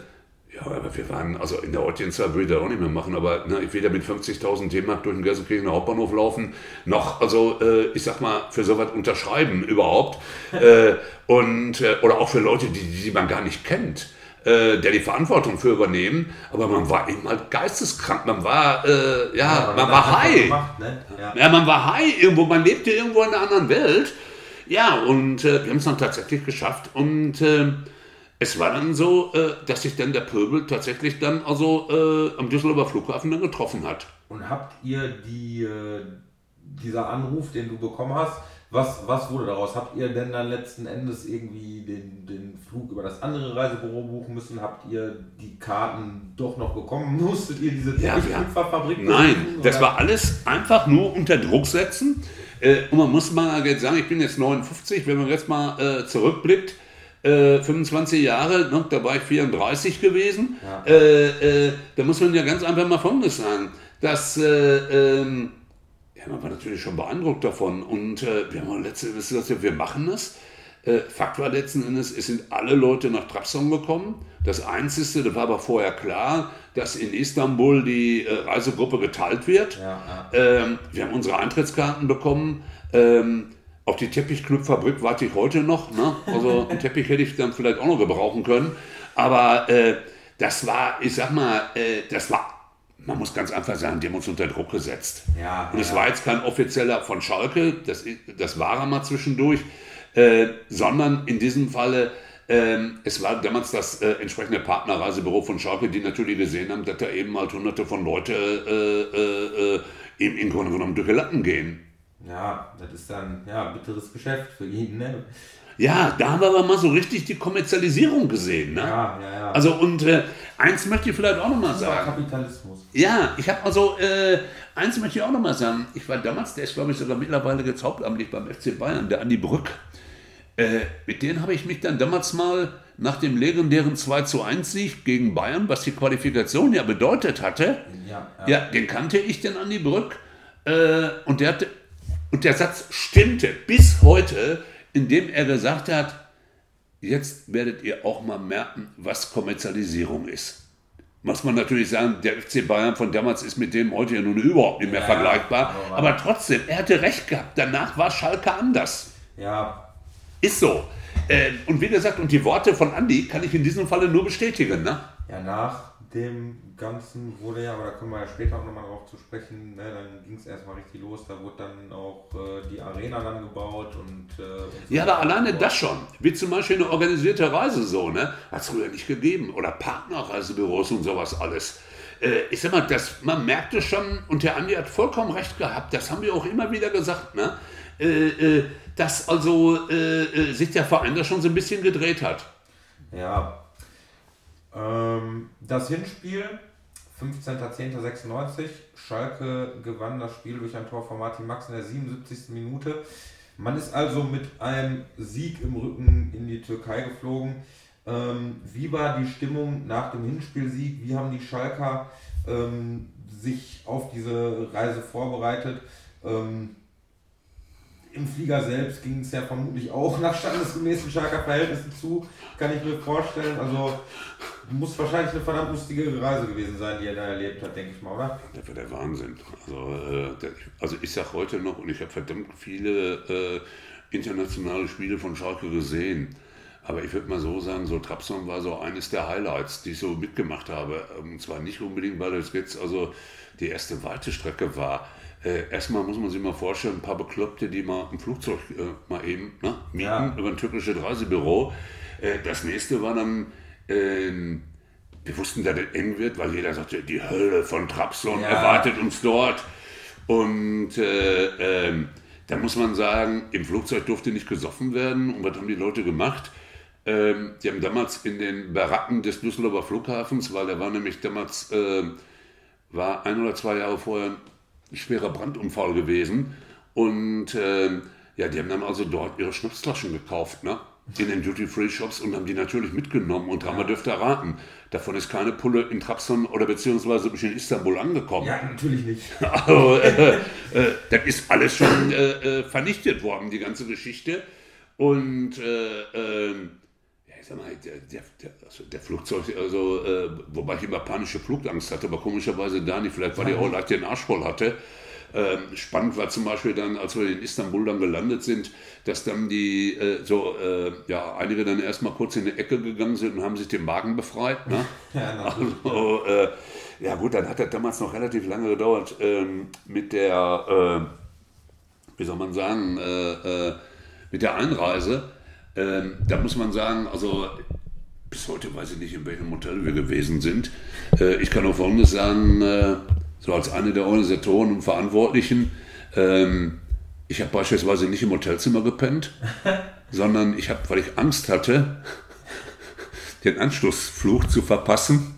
ja, aber wir waren, also in der heutigen Zeit würde ich das auch nicht mehr machen, aber na, ich weder mit 50.000 D-Mark durch den Gelsenkirchener Hauptbahnhof laufen, noch, also äh, ich sag mal, für sowas unterschreiben überhaupt. äh, und, äh, oder auch für Leute, die, die man gar nicht kennt, äh, der die Verantwortung für übernehmen. Aber man war eben halt geisteskrank, man war, äh, ja, man war einfach high. Gemacht, ne? ja. Ja, man war high irgendwo, man lebte irgendwo in einer anderen Welt. Ja, und äh, wir haben es dann tatsächlich geschafft. Und äh, es war dann so, äh, dass sich dann der Pöbel tatsächlich dann also am Düsseldorfer Flughafen dann getroffen hat. Und habt ihr die, dieser Anruf, den du bekommen hast, was, was wurde daraus? Habt ihr denn dann letzten Endes irgendwie den, den Flug über das andere Reisebüro buchen müssen? Habt ihr die Karten doch noch bekommen? Musstet ihr diese Ja, Teppichknüpferfabrik Nein, besuchen, das war alles einfach nur unter Druck setzen. Äh, und man muss mal jetzt sagen, ich bin jetzt 59, wenn man jetzt mal äh, zurückblickt, äh, 25 Jahre, ne, da war ich 34 gewesen, Ja. äh, äh, da muss man ja ganz einfach mal Folgendes sagen, dass äh, ähm, ja, man war natürlich schon beeindruckt davon und äh, wir haben letzte, ihr was, wir machen das. Äh, Fakt war letzten Endes, es sind alle Leute nach Trabzon gekommen. Das Einzige, das war aber vorher klar, dass in Istanbul die äh, Reisegruppe geteilt wird. Ja, Ähm, wir haben unsere Eintrittskarten bekommen. Ähm, auf die Teppichknüpffabrik warte ich heute noch. Ne? Also einen Teppich hätte ich dann vielleicht auch noch gebrauchen können. Aber äh, das war, ich sag mal, äh, das war, man muss ganz einfach sagen, die haben uns unter Druck gesetzt. Ja, Und es ja. war jetzt kein offizieller von Schalke, das, das war er mal zwischendurch, äh, sondern in diesem Falle, ähm, es war damals das äh, entsprechende Partnerreisebüro von Schalke, die natürlich gesehen haben, dass da eben halt hunderte von Leute äh, äh, äh, eben im Grunde genommen durch die Latten gehen. Ja, das ist dann ja bitteres Geschäft für ihn, ne? Ja, da haben wir aber mal so richtig die Kommerzialisierung gesehen. Ne? Ja, ja, ja. Also und äh, eins möchte ich vielleicht auch nochmal sagen. Kapitalismus. Ja, ich habe also, äh, eins möchte ich auch nochmal sagen. Ich war damals, der ist glaube ich sogar mittlerweile jetzt hauptamtlich beim FC Bayern, der Andi Brück. Äh, mit denen habe ich mich dann damals mal nach dem legendären 2 zu 1 Sieg gegen Bayern, was die Qualifikation ja bedeutet hatte, Ja, ja. ja, den kannte ich, den Andi Brück. Äh, und, der hatte, und der Satz stimmte bis heute, indem er gesagt hat, jetzt werdet ihr auch mal merken, was Kommerzialisierung ist. Muss man natürlich sagen, der FC Bayern von damals ist mit dem heute ja nun überhaupt nicht mehr Ja, vergleichbar. aber- Aber trotzdem, er hatte recht gehabt. Danach war Schalke anders. ja, Ist so. Äh, und wie gesagt, und die Worte von Andi kann ich in diesem Falle nur bestätigen. Ne? Ja, nach dem Ganzen wurde ja, aber da kommen wir ja später auch nochmal drauf zu sprechen, ne, dann ging es erstmal richtig los, da wurde dann auch äh, die Arena dann gebaut und... Äh, und so Ja, aber alleine das schon. Wie zum Beispiel eine organisierte Reise so, ne? Hat es früher nicht gegeben. Oder Partnerreisebüros und sowas alles. Äh, ich sag mal, das, man merkte schon, und der Andi hat vollkommen recht gehabt, das haben wir auch immer wieder gesagt, ne? Äh, äh, dass also äh, sich der Verein da schon so ein bisschen gedreht hat. Ja. Ähm, das Hinspiel, 15.10.96, Schalke gewann das Spiel durch ein Tor von Martin Max in der 77. Minute. Man ist also mit einem Sieg im Rücken in die Türkei geflogen. Ähm, wie war die Stimmung nach dem Hinspielsieg? Wie haben die Schalker ähm, sich auf diese Reise vorbereitet? Ähm, im Flieger selbst ging es ja vermutlich auch nach standesgemäßen Schalker Verhältnissen zu, kann ich mir vorstellen. Also muss wahrscheinlich eine verdammt lustige Reise gewesen sein, die er da erlebt hat, denke ich mal, oder? Das war der Wahnsinn. Also, äh, der, also ich sage heute noch, und ich habe verdammt viele äh, internationale Spiele von Schalke gesehen. Aber ich würde mal so sagen, so Trabzon war so eines der Highlights, die ich so mitgemacht habe. Und zwar nicht unbedingt, weil das jetzt also die erste weite Strecke war. Äh, erstmal muss man sich mal vorstellen, ein paar Bekloppte, die mal ein Flugzeug äh, mal eben ne, mieten Ja. über ein türkisches Reisebüro. Äh, das nächste war dann, ähm, wir wussten, dass es eng wird, weil jeder sagte, die Hölle von Trabzon Ja. erwartet uns dort. Und äh, ähm, da muss man sagen, im Flugzeug durfte nicht gesoffen werden. Und was haben die Leute gemacht? Ähm, die haben damals in den Baracken des Düsseldorfer Flughafens, weil da war nämlich damals, äh, war ein oder zwei Jahre vorher ein schwerer Brandunfall gewesen. Und ähm, ja, die haben dann also dort ihre Schnapsflaschen gekauft, ne? In den Duty-Free-Shops und haben die natürlich mitgenommen. Und haben wir dürfte erraten, davon ist keine Pulle in Trabzon oder beziehungsweise in Istanbul angekommen. Ja, natürlich nicht. Also, äh, äh, das ist alles schon äh, äh, vernichtet worden, die ganze Geschichte. Und äh, ähm, ja, ich sag mal, der, der, also der Flugzeug, also, äh, wobei ich immer panische Flugangst hatte, aber komischerweise da nicht, vielleicht weil ich auch leicht den Arsch voll hatte. Ähm, spannend war zum Beispiel dann, als wir in Istanbul dann gelandet sind, dass dann die, äh, so, äh, ja, einige dann erstmal kurz in die Ecke gegangen sind und haben sich den Magen befreit. Ne? Ja. Also, äh, ja gut, dann hat das damals noch relativ lange gedauert ähm, mit der, äh, wie soll man sagen, äh, äh, mit der Einreise. Ähm, da muss man sagen, also bis heute weiß ich nicht, in welchem Hotel wir gewesen sind. Äh, ich kann auch Folgendes sagen, äh, so als eine der Organisatoren und Verantwortlichen, ähm, ich habe beispielsweise nicht im Hotelzimmer gepennt, sondern ich habe, weil ich Angst hatte, den Anschlussflug zu verpassen,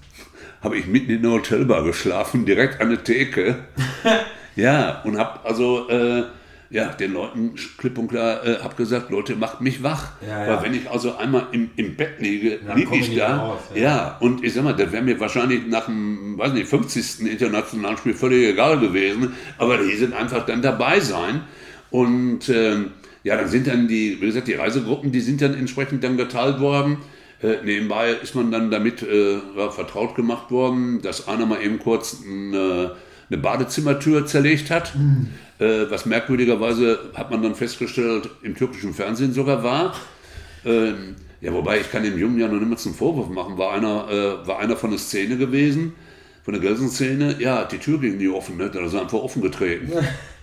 habe ich mitten in der Hotelbar geschlafen, direkt an der Theke. ja, und habe also äh, ja, den Leuten klipp und klar äh, hab gesagt, Leute, macht mich wach. Ja, ja. Weil wenn ich also einmal im, im Bett liege, Dann liege ich da. raus, ja. ja. und ich sag mal, das wäre mir wahrscheinlich nach dem, weiß nicht, 50. internationalen Spiel völlig egal gewesen. Aber die sind einfach dann dabei sein. Und ähm, ja, dann sind dann die, wie gesagt, die Reisegruppen, die sind dann entsprechend dann geteilt worden. Äh, nebenbei ist man dann damit äh, ja, vertraut gemacht worden, dass einer mal eben kurz eine, eine Badezimmertür zerlegt hat. Äh, was merkwürdigerweise hat man dann festgestellt, im türkischen Fernsehen sogar war. Ähm, ja, wobei ich kann dem Jungen ja noch niemals einen Vorwurf machen. War einer, äh, war einer von der Szene gewesen, von der Gelsen-Szene. Ja, die Tür ging nie offen, ne? da ist er einfach offen getreten.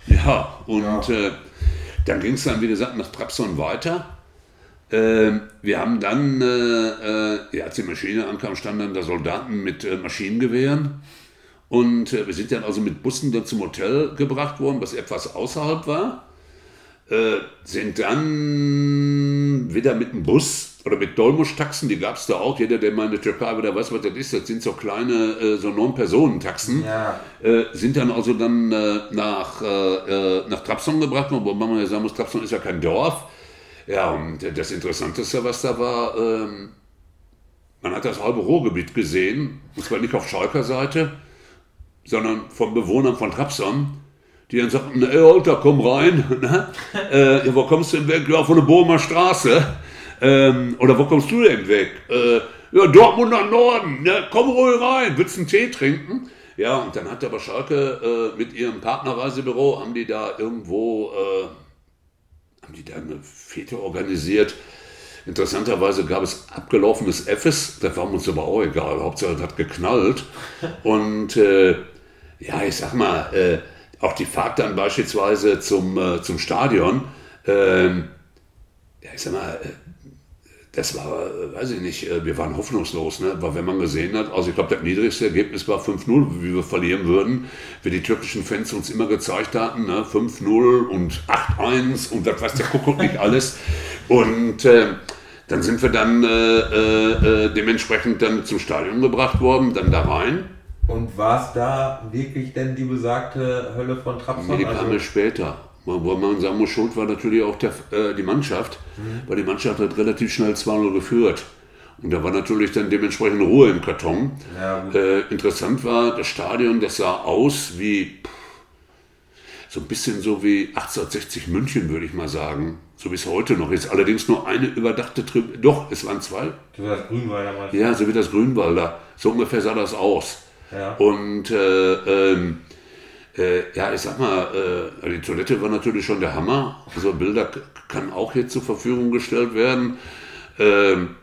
Ja, und Äh, dann ging es dann, wie gesagt, nach Trabzon weiter. Ähm, wir haben dann, äh, äh, ja, als die Maschine ankam, standen dann da Soldaten mit äh, Maschinengewehren. Und äh, wir sind dann also mit Bussen dann zum Hotel gebracht worden, was etwas außerhalb war. äh, sind dann wieder mit dem Bus oder mit Dolmusch-Taxen, die gab es da auch. Jeder, der mal in der Türkei wieder weiß, was das ist, das sind so kleine, äh, so Neun-Personen-Taxen. Ja. Äh, sind dann also dann äh, nach, äh, nach Trabzon gebracht worden, wobei man ja sagen muss, Trabzon ist ja kein Dorf. Ja, und das Interessanteste, was da war, ähm, man hat das halbe Ruhrgebiet gesehen, und zwar nicht auf Schalker Seite, sondern von Bewohnern von Trabzon, die dann sagten, ey Alter, komm rein. Ne? äh, wo kommst du denn weg? Ja, von der Bohumer Straße. Ähm, oder wo kommst du denn weg? Äh, ja, Dortmunder Norden. Ne? Komm ruhig rein. Willst du einen Tee trinken? Ja, und dann hat aber Schalke äh, mit ihrem Partnerreisebüro, haben die da irgendwo, äh, haben die da eine Fete organisiert. Interessanterweise gab es abgelaufenes Fs, das war uns aber auch egal, Hauptsache es hat geknallt. Und äh, ja, ich sag mal, äh, auch die Fahrt dann beispielsweise zum, äh, zum Stadion, ähm, ja, ich sag mal, äh, das war, äh, weiß ich nicht, äh, wir waren hoffnungslos, ne? weil wenn man gesehen hat, also ich glaube, das niedrigste Ergebnis war 5-0, wie wir verlieren würden, wie die türkischen Fans uns immer gezeigt hatten, ne? 5-0 und 8-1 und das weiß der Kuckuck nicht alles. Und äh, dann sind wir dann äh, äh, äh, dementsprechend dann zum Stadion gebracht worden, dann da rein. Und war es da wirklich denn die besagte Hölle von Trabzon? Nee, die kam Also- ja später. Wo man sagen muss, schuld war natürlich auch der, äh, die Mannschaft, weil die Mannschaft hat relativ schnell 2-0 geführt. Und da war natürlich dann dementsprechend Ruhe im Karton. Ja. Äh, interessant war, das Stadion, das sah aus wie pff, so ein bisschen so wie 1860 München, würde ich mal sagen. So wie es heute noch ist. Allerdings nur eine überdachte Tribüne. Doch, es waren zwei. Du warst Grünwalder mal. Ja, so wie das Grünwalder. So ungefähr sah das aus. Ja. Und äh, ähm, äh, ja, ich sag mal, äh, die Toilette war natürlich schon der Hammer. Also Bilder kann auch hier zur Verfügung gestellt werden. Ähm,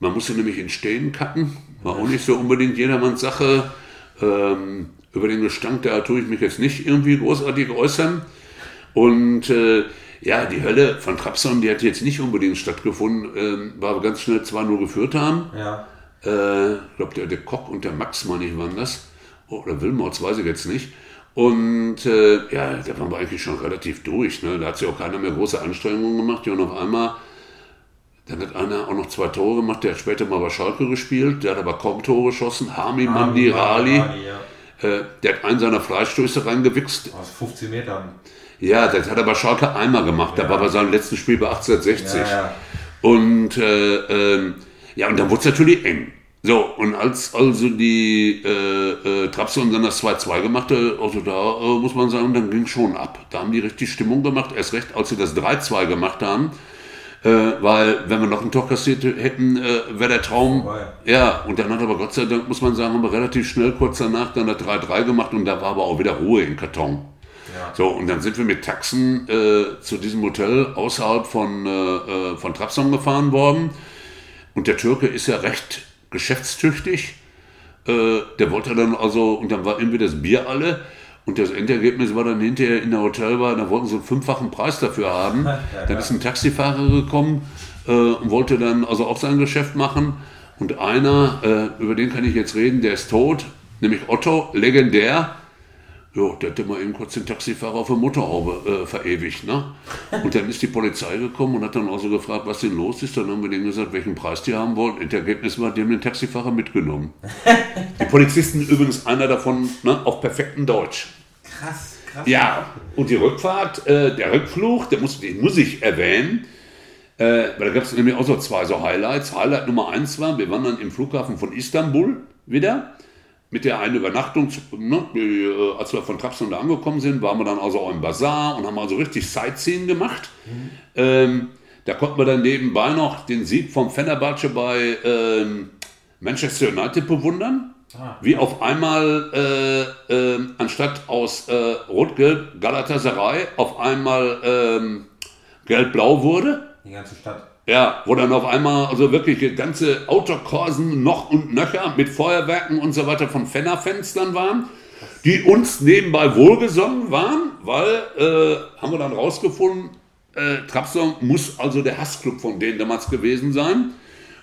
man musste nämlich in Stehen kacken. War auch nicht so unbedingt jedermanns Sache. Ähm, über den Gestank, da tue ich mich jetzt nicht irgendwie großartig äußern. Und äh, ja, die Hölle von Trabzon, die hat jetzt nicht unbedingt stattgefunden, ähm, weil wir ganz schnell 2-0 geführt haben. Ja. Äh, ich glaube, der, der Koch und der Max, meine ich, waren das. Oder Wilmots, weiß ich jetzt nicht. Und äh, ja, da waren wir eigentlich schon relativ durch. Ne? Da hat sich auch keiner mehr große Anstrengungen gemacht. Ja, und auf einmal, dann hat einer auch noch zwei Tore gemacht. Der hat später mal bei Schalke gespielt. Der hat aber kaum Tore geschossen. Hami Mandirali. Ja. Äh, der hat einen seiner Freistöße reingewichst. Aus 15 Metern. Ja, das hat er bei Schalke einmal gemacht. Da Ja. war bei seinem letzten Spiel bei 1860. Ja, ja. Und äh, ähm, ja, und dann wurde es natürlich eng. So, und als also die äh, äh, Trabzon dann das 2-2 gemacht hat, also da äh, muss man sagen, dann ging schon ab. Da haben die richtig Stimmung gemacht, erst recht, als sie das 3-2 gemacht haben. Äh, weil, wenn wir noch ein Tor kassiert hätten, äh, wäre der Traum. Vorbei. Ja, und dann hat aber Gott sei Dank, muss man sagen, haben wir relativ schnell kurz danach dann das 3-3 gemacht und da war aber auch wieder Ruhe im Karton. Ja. So, und dann sind wir mit Taxen äh, zu diesem Hotel außerhalb von, äh, von Trabzon gefahren worden. Und der Türke ist ja recht geschäftstüchtig. Äh, der wollte dann also, und dann war irgendwie das Bier alle. Und das Endergebnis war dann hinterher in der Hotelbar, da wollten sie einen fünffachen Preis dafür haben. Dann ist ein Taxifahrer gekommen äh, und wollte dann also auch sein Geschäft machen. Und einer, äh, über den kann ich jetzt reden, der ist tot, nämlich Otto, legendär. Ja, der hat mal eben kurz den Taxifahrer auf der Motorhaube äh, verewigt. Ne? Und dann ist die Polizei gekommen und hat dann also gefragt, was denn los ist. Dann haben wir denen gesagt, welchen Preis die haben wollen. Und das Ergebnis war, die haben den Taxifahrer mitgenommen. die Polizisten übrigens, einer davon ne, auf perfektem Deutsch. Krass, krass. Ja, und die Rückfahrt, äh, der Rückflug, der muss, den muss ich erwähnen. Äh, weil da gab es nämlich auch so zwei so Highlights. Highlight Nummer eins war, wir waren dann im Flughafen von Istanbul wieder. Mit der einen Übernachtung, ne, äh, als wir von Trabzon da angekommen sind, waren wir dann also auch im Bazar und haben also richtig Sightseeing gemacht. Ähm, da konnten wir dann nebenbei noch den Sieg vom Fenerbahce bei ähm, Manchester United bewundern. Wie auf einmal äh, äh, anstatt aus äh, Rot-Gelb Galatasaray auf einmal ähm, Gelb-Blau wurde. Die ganze Stadt. Ja, wo dann auf einmal also wirklich ganze Autokorsen noch und nöcher mit Feuerwerken und so weiter von Fenner-Fans dann waren, die uns nebenbei wohlgesonnen waren, weil, äh, haben wir dann rausgefunden, äh, Trabzon muss also der Hassclub von denen damals gewesen sein.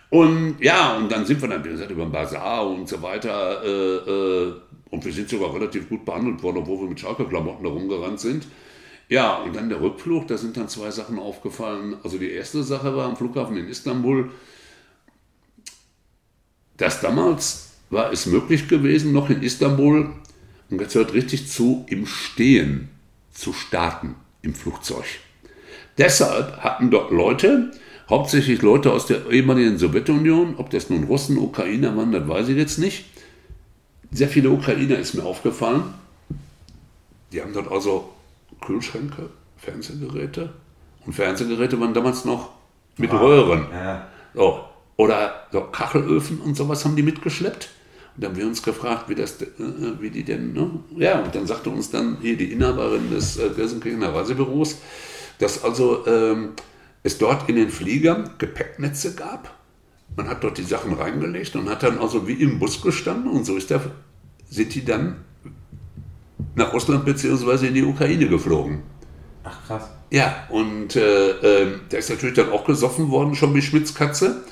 Und ja, und dann sind wir dann, wie gesagt, über den Bazar und so weiter. Äh, äh, und wir sind sogar relativ gut behandelt worden, obwohl wir mit Schalke-Klamotten da rumgerannt sind. Ja, und dann der Rückflug, da sind dann zwei Sachen aufgefallen. Also die erste Sache war am Flughafen in Istanbul, dass damals war es möglich gewesen, noch in Istanbul, und jetzt hört richtig zu, im Stehen zu starten im Flugzeug. Deshalb hatten dort Leute, hauptsächlich Leute aus der ehemaligen Sowjetunion, ob das nun Russen, Ukrainer waren, das weiß ich jetzt nicht. Sehr viele Ukrainer ist mir aufgefallen. Die haben dort also Kühlschränke, Fernsehgeräte. Und Fernsehgeräte waren damals noch mit ah, Röhren. Ja. So. Oder so Kachelöfen und sowas haben die mitgeschleppt. Und dann haben wir uns gefragt, wie, das, äh, wie die denn, ne? Ja, und dann sagte uns dann hier die Inhaberin des äh, Gelsenkirchener Reisebüros, dass also ähm, es dort in den Fliegern Gepäcknetze gab. Man hat dort die Sachen reingelegt und hat dann also wie im Bus gestanden und so ist der, sind die dann nach Russland bzw. in die Ukraine geflogen. Ach krass. Ja, und äh, äh, der ist natürlich dann auch gesoffen worden, schon wie Schmitzkatze.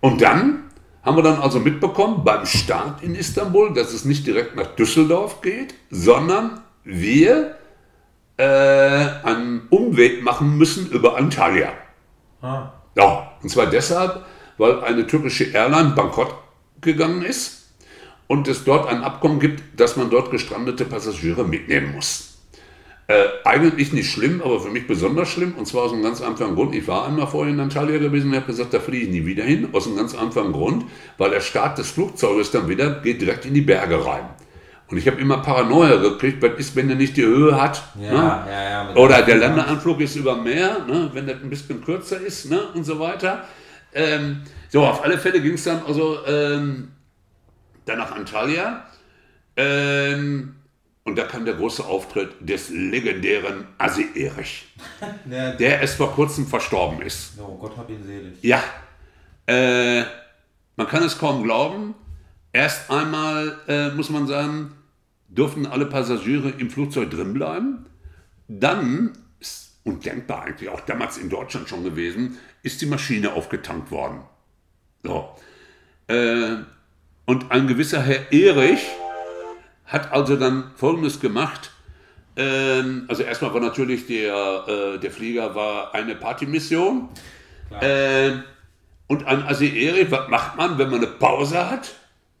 Und dann haben wir dann also mitbekommen beim Start in Istanbul, dass es nicht direkt nach Düsseldorf geht, sondern wir äh, einen Umweg machen müssen über Antalya. Ah. Ja, und zwar deshalb, weil eine türkische Airline bankrott gegangen ist und es dort ein Abkommen gibt, dass man dort gestrandete Passagiere mitnehmen muss. Äh, eigentlich nicht schlimm, aber für mich besonders schlimm. Und zwar aus einem ganz einfachen Grund. Ich war einmal vorher in Antalya gewesen und habe gesagt, da fliege ich nie wieder hin. Aus einem ganz einfachen Grund, weil der Start des Flugzeuges dann wieder geht direkt in die Berge rein. Und ich habe immer Paranoia gekriegt, was ist, wenn er nicht die Höhe hat. Ja, ne? ja, ja, Oder der Landeanflug ist über Meer, ne? wenn das ein bisschen kürzer ist ne? und so weiter. Ähm, so, auf alle Fälle ging es dann also ähm, dann nach Antalya. Ähm, und da kam der große Auftritt des legendären Assi Erich, der erst vor kurzem verstorben ist. Oh Gott hab ihn selig. Ja, äh, man kann es kaum glauben. Erst einmal äh, muss man sagen, durften alle Passagiere im Flugzeug drin bleiben. Dann, ist undenkbar eigentlich, auch damals in Deutschland schon gewesen, ist die Maschine aufgetankt worden. So. Äh, und ein gewisser Herr Erich, hat also dann Folgendes gemacht. Ähm, also erstmal war natürlich der, äh, der Flieger war eine Partymission. Ähm, und an Asieri, was macht man, wenn man eine Pause hat?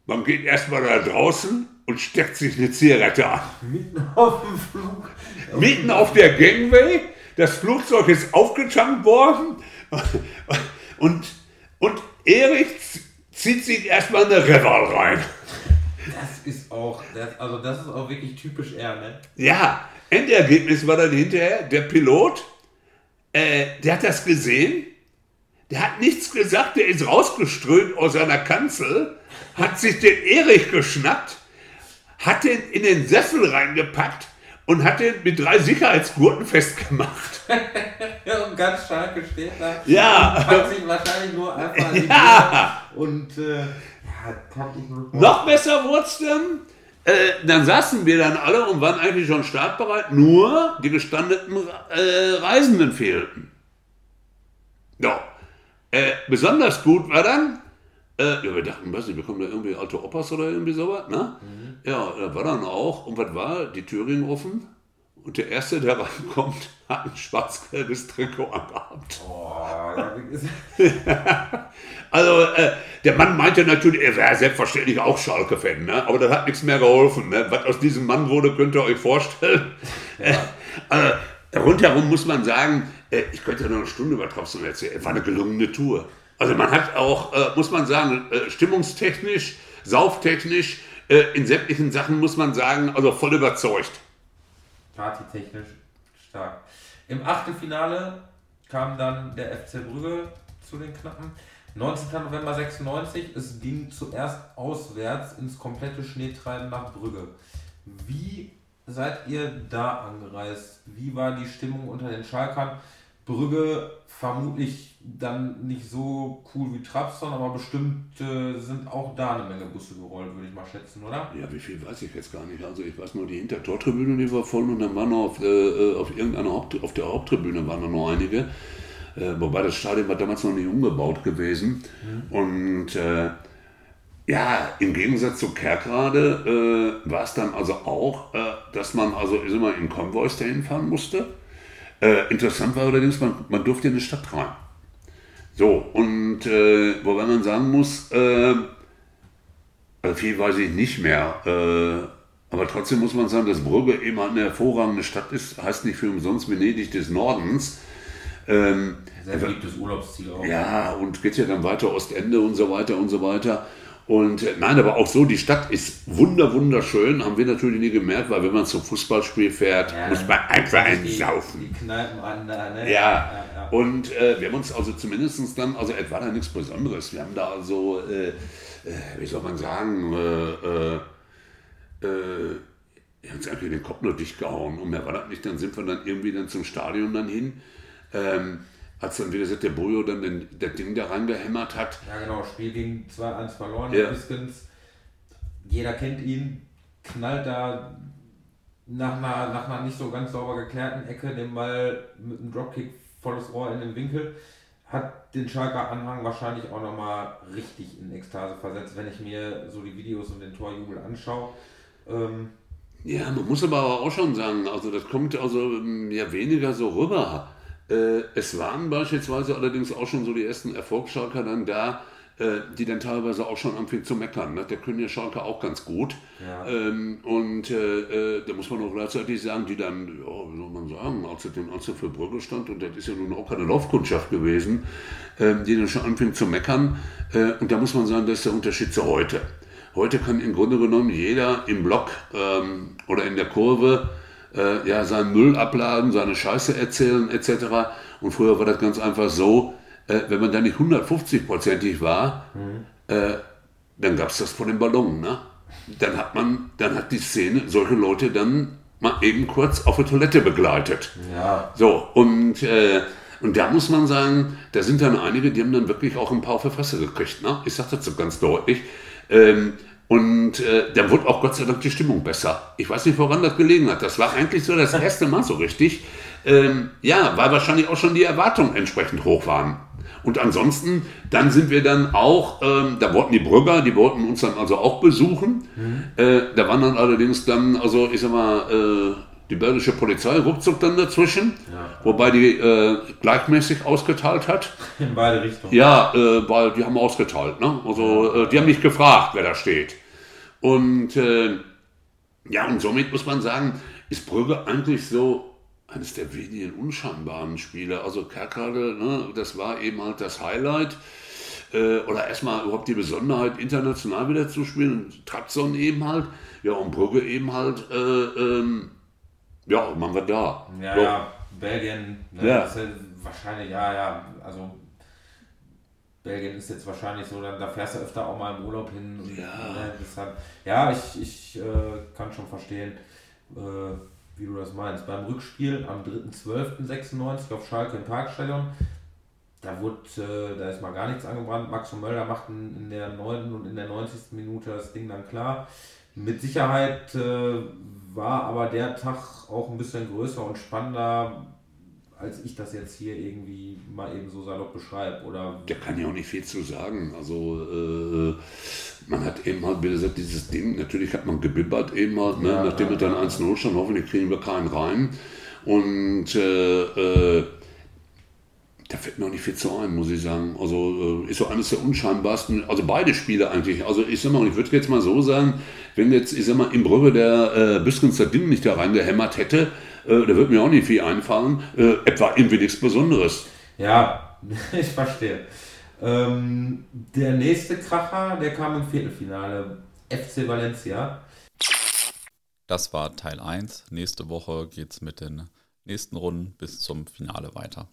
Man geht erstmal da draußen und steckt sich eine Zigarette an. Mitten auf dem Flug. Mitten auf der Gangway. Das Flugzeug ist aufgetankt worden. Und, und Erich zieht sich erstmal eine Reval rein. Das ist auch, das, also das ist auch wirklich typisch er, ne? Ja, Endergebnis war dann hinterher, der Pilot, äh, der hat das gesehen, der hat nichts gesagt, der ist rausgeströmt aus seiner Kanzel, hat sich den Erich geschnappt, hat den in den Sessel reingepackt und hat den mit drei Sicherheitsgurten festgemacht. ja, und ganz stark steht da. Ja. Und hat sich wahrscheinlich nur einfach ja. Und äh, noch besser wurde es dann. Äh, dann saßen wir dann alle und waren eigentlich schon startbereit, nur die gestandeten äh, Reisenden fehlten. Ja. Äh, besonders gut war dann, äh, ja, wir dachten, was, wir bekommen da irgendwie alte Opas oder irgendwie sowas, ne? Mhm. Ja, da war dann auch, und was war, die Tür ging offen und der Erste, der reinkommt, hat ein schwarz-gelbes Trikot angehabt. Oh, also, äh, der Mann meinte natürlich, er wäre selbstverständlich auch Schalke-Fan, ne? aber das hat nichts mehr geholfen. Ne? Was aus diesem Mann wurde, könnt ihr euch vorstellen. Ja. äh, rundherum muss man sagen, äh, ich könnte noch eine Stunde über Trabzon erzählen, war eine gelungene Tour. Also man hat auch, äh, muss man sagen, stimmungstechnisch, sauftechnisch, in sämtlichen Sachen muss man sagen, also voll überzeugt. Partytechnisch stark. Im Achtelfinale kam dann der FC Brügge zu den Knappen. 19. November 96, es ging zuerst auswärts ins komplette Schneetreiben nach Brügge. Wie seid ihr da angereist? Wie war die Stimmung unter den Schalkern? Brügge vermutlich dann nicht so cool wie Trabzon, aber bestimmt äh, sind auch da eine Menge Busse gerollt, würde ich mal schätzen, oder? Ja, wie viel weiß ich jetzt gar nicht. Also ich weiß nur, die Hintertortribüne, die war voll und dann waren noch auf, äh, auf irgendeiner Haupt, auf der Haupttribüne waren noch einige. Äh, wobei das Stadion war damals noch nicht umgebaut gewesen. Mhm. Und äh, Ja, im Gegensatz zu Kerkrade äh, war es dann also auch, äh, dass man also immer in Konvois dahin fahren musste. Äh, interessant war allerdings, man, man durfte in die Stadt rein. So, und äh, wobei man sagen muss, also viel weiß ich nicht mehr, aber trotzdem muss man sagen, dass Brügge eben eine hervorragende Stadt ist, heißt nicht für umsonst Venedig des Nordens. Ähm, Sehr beliebtes Urlaubsziel auch. Ja, und geht ja dann weiter Ostende und so weiter und so weiter. Und äh, nein, aber auch so, die Stadt ist wunder, wunderschön, haben wir natürlich nie gemerkt, weil wenn man zum Fußballspiel fährt, ja, muss man einfach einsaufen. Die, Kneipen an, ne? ja. ja, ja. und äh, wir haben uns also zumindest dann, also es war da nichts Besonderes. Wir haben da also, äh, äh, wie soll man sagen, äh, äh, äh, uns einfach den Kopf nur dicht gehauen. Und mehr war das nicht, dann sind wir dann irgendwie dann zum Stadion dann hin. Ähm, als dann, wie gesagt, der Bojo dann den, das Ding da reingehämmert hat. Ja, genau, Spiel ging 2-1 verloren. Ja. Biskens, jeder kennt ihn, knallt da nach einer, nach einer nicht so ganz sauber geklärten Ecke den Ball mit einem Dropkick volles Rohr in den Winkel. Hat den Schalker Anhang wahrscheinlich auch nochmal richtig in Ekstase versetzt, wenn ich mir so die Videos und den Torjubel anschaue. Ähm, ja, man muss aber auch schon sagen, also das kommt also ähm, ja weniger so rüber. Äh, es waren beispielsweise allerdings auch schon so die ersten Erfolgsschalker dann da, äh, die dann teilweise auch schon anfingen zu meckern. Ne? Der können ja Schalke auch ganz gut. Ja. Ähm, und äh, äh, da muss man auch gleichzeitig sagen, die dann, ja, wie soll man sagen, als er, als er für Brügge stand, und das ist ja nun auch keine Laufkundschaft gewesen, ähm, die dann schon anfingen zu meckern. Und da muss man sagen, das ist der Unterschied zu heute. Heute kann im Grunde genommen jeder im Block ähm, oder in der Kurve äh, ja, seinen Müll abladen, seine Scheiße erzählen etc. Und früher war das ganz einfach so, äh, wenn man da nicht 150-prozentig war, mhm. äh, dann gab es das vor dem Ballon. Ne? Dann hat man, dann hat die Szene solche Leute dann mal eben kurz auf der Toilette begleitet. Ja. So, und, äh, und da muss man sagen, da sind dann einige, die haben dann wirklich auch ein paar auf die Fresse gekriegt. Ne? Ich sage das so ganz deutlich. Ähm, und äh, dann wurde auch Gott sei Dank die Stimmung besser. Ich weiß nicht, woran das gelegen hat. Das war eigentlich so das erste Mal so richtig. Ähm, ja, weil wahrscheinlich auch schon die Erwartungen entsprechend hoch waren. Und ansonsten, dann sind wir dann auch, ähm, da wollten die Brügger, die wollten uns dann also auch besuchen. Mhm. Äh, da waren dann allerdings dann, also ich sag mal, äh, die belgische Polizei ruckzuck dann dazwischen, ja. wobei die äh, gleichmäßig ausgeteilt hat. In beide Richtungen. Ja, äh, weil die haben ausgeteilt. Ne? Also äh, die haben nicht gefragt, wer da steht. Und äh, ja, und somit muss man sagen, ist Brügge eigentlich so eines der wenigen unscheinbaren Spiele. Also Kerkrade, ne, das war eben halt das Highlight. Äh, oder erstmal überhaupt die Besonderheit, international wieder zu spielen. Trabzon eben halt. Ja, und Brügge eben halt. Äh, ähm, ja, man war da. Ja, so. ja Belgien, ne, ja. Ist ja wahrscheinlich, ja, ja, also Belgien ist jetzt wahrscheinlich so, dann, da fährst du öfter auch mal im Urlaub hin. Und, ja, ne, deshalb, ja ich, ich äh, kann schon verstehen, äh, wie du das meinst. Beim Rückspiel am 3.12.96 auf Schalke im Parkstadion, da wurde, äh, da ist mal gar nichts angebrannt. Max und Möller machten in der 9. und in der 90. Minute das Ding dann klar. Mit Sicherheit äh, war aber der Tag auch ein bisschen größer und spannender, als ich das jetzt hier irgendwie mal eben so salopp beschreibe. Oder der kann ja auch nicht viel zu sagen. Also äh, man hat eben halt, wie gesagt, dieses Ding, natürlich hat man gebibbert eben halt, ne? ja, nachdem ja, wir dann ja. 1-0 stand, hoffentlich kriegen wir keinen rein. Und äh, äh, da fällt mir auch nicht viel zu ein, muss ich sagen. Also äh, ist so eines der unscheinbarsten, also beide Spiele eigentlich. Also ich sag mal, ich würde jetzt mal so sagen, wenn jetzt, ich sag mal, im Brügge der äh, Biskens der Ding nicht da reingehämmert hätte, äh, da würde mir auch nicht viel einfallen. Äh, etwa irgendwie nichts Besonderes. Ja, ich verstehe. Ähm, der nächste Kracher, der kam im Viertelfinale. FC Valencia. Das war Teil 1. Nächste Woche geht es mit den nächsten Runden bis zum Finale weiter.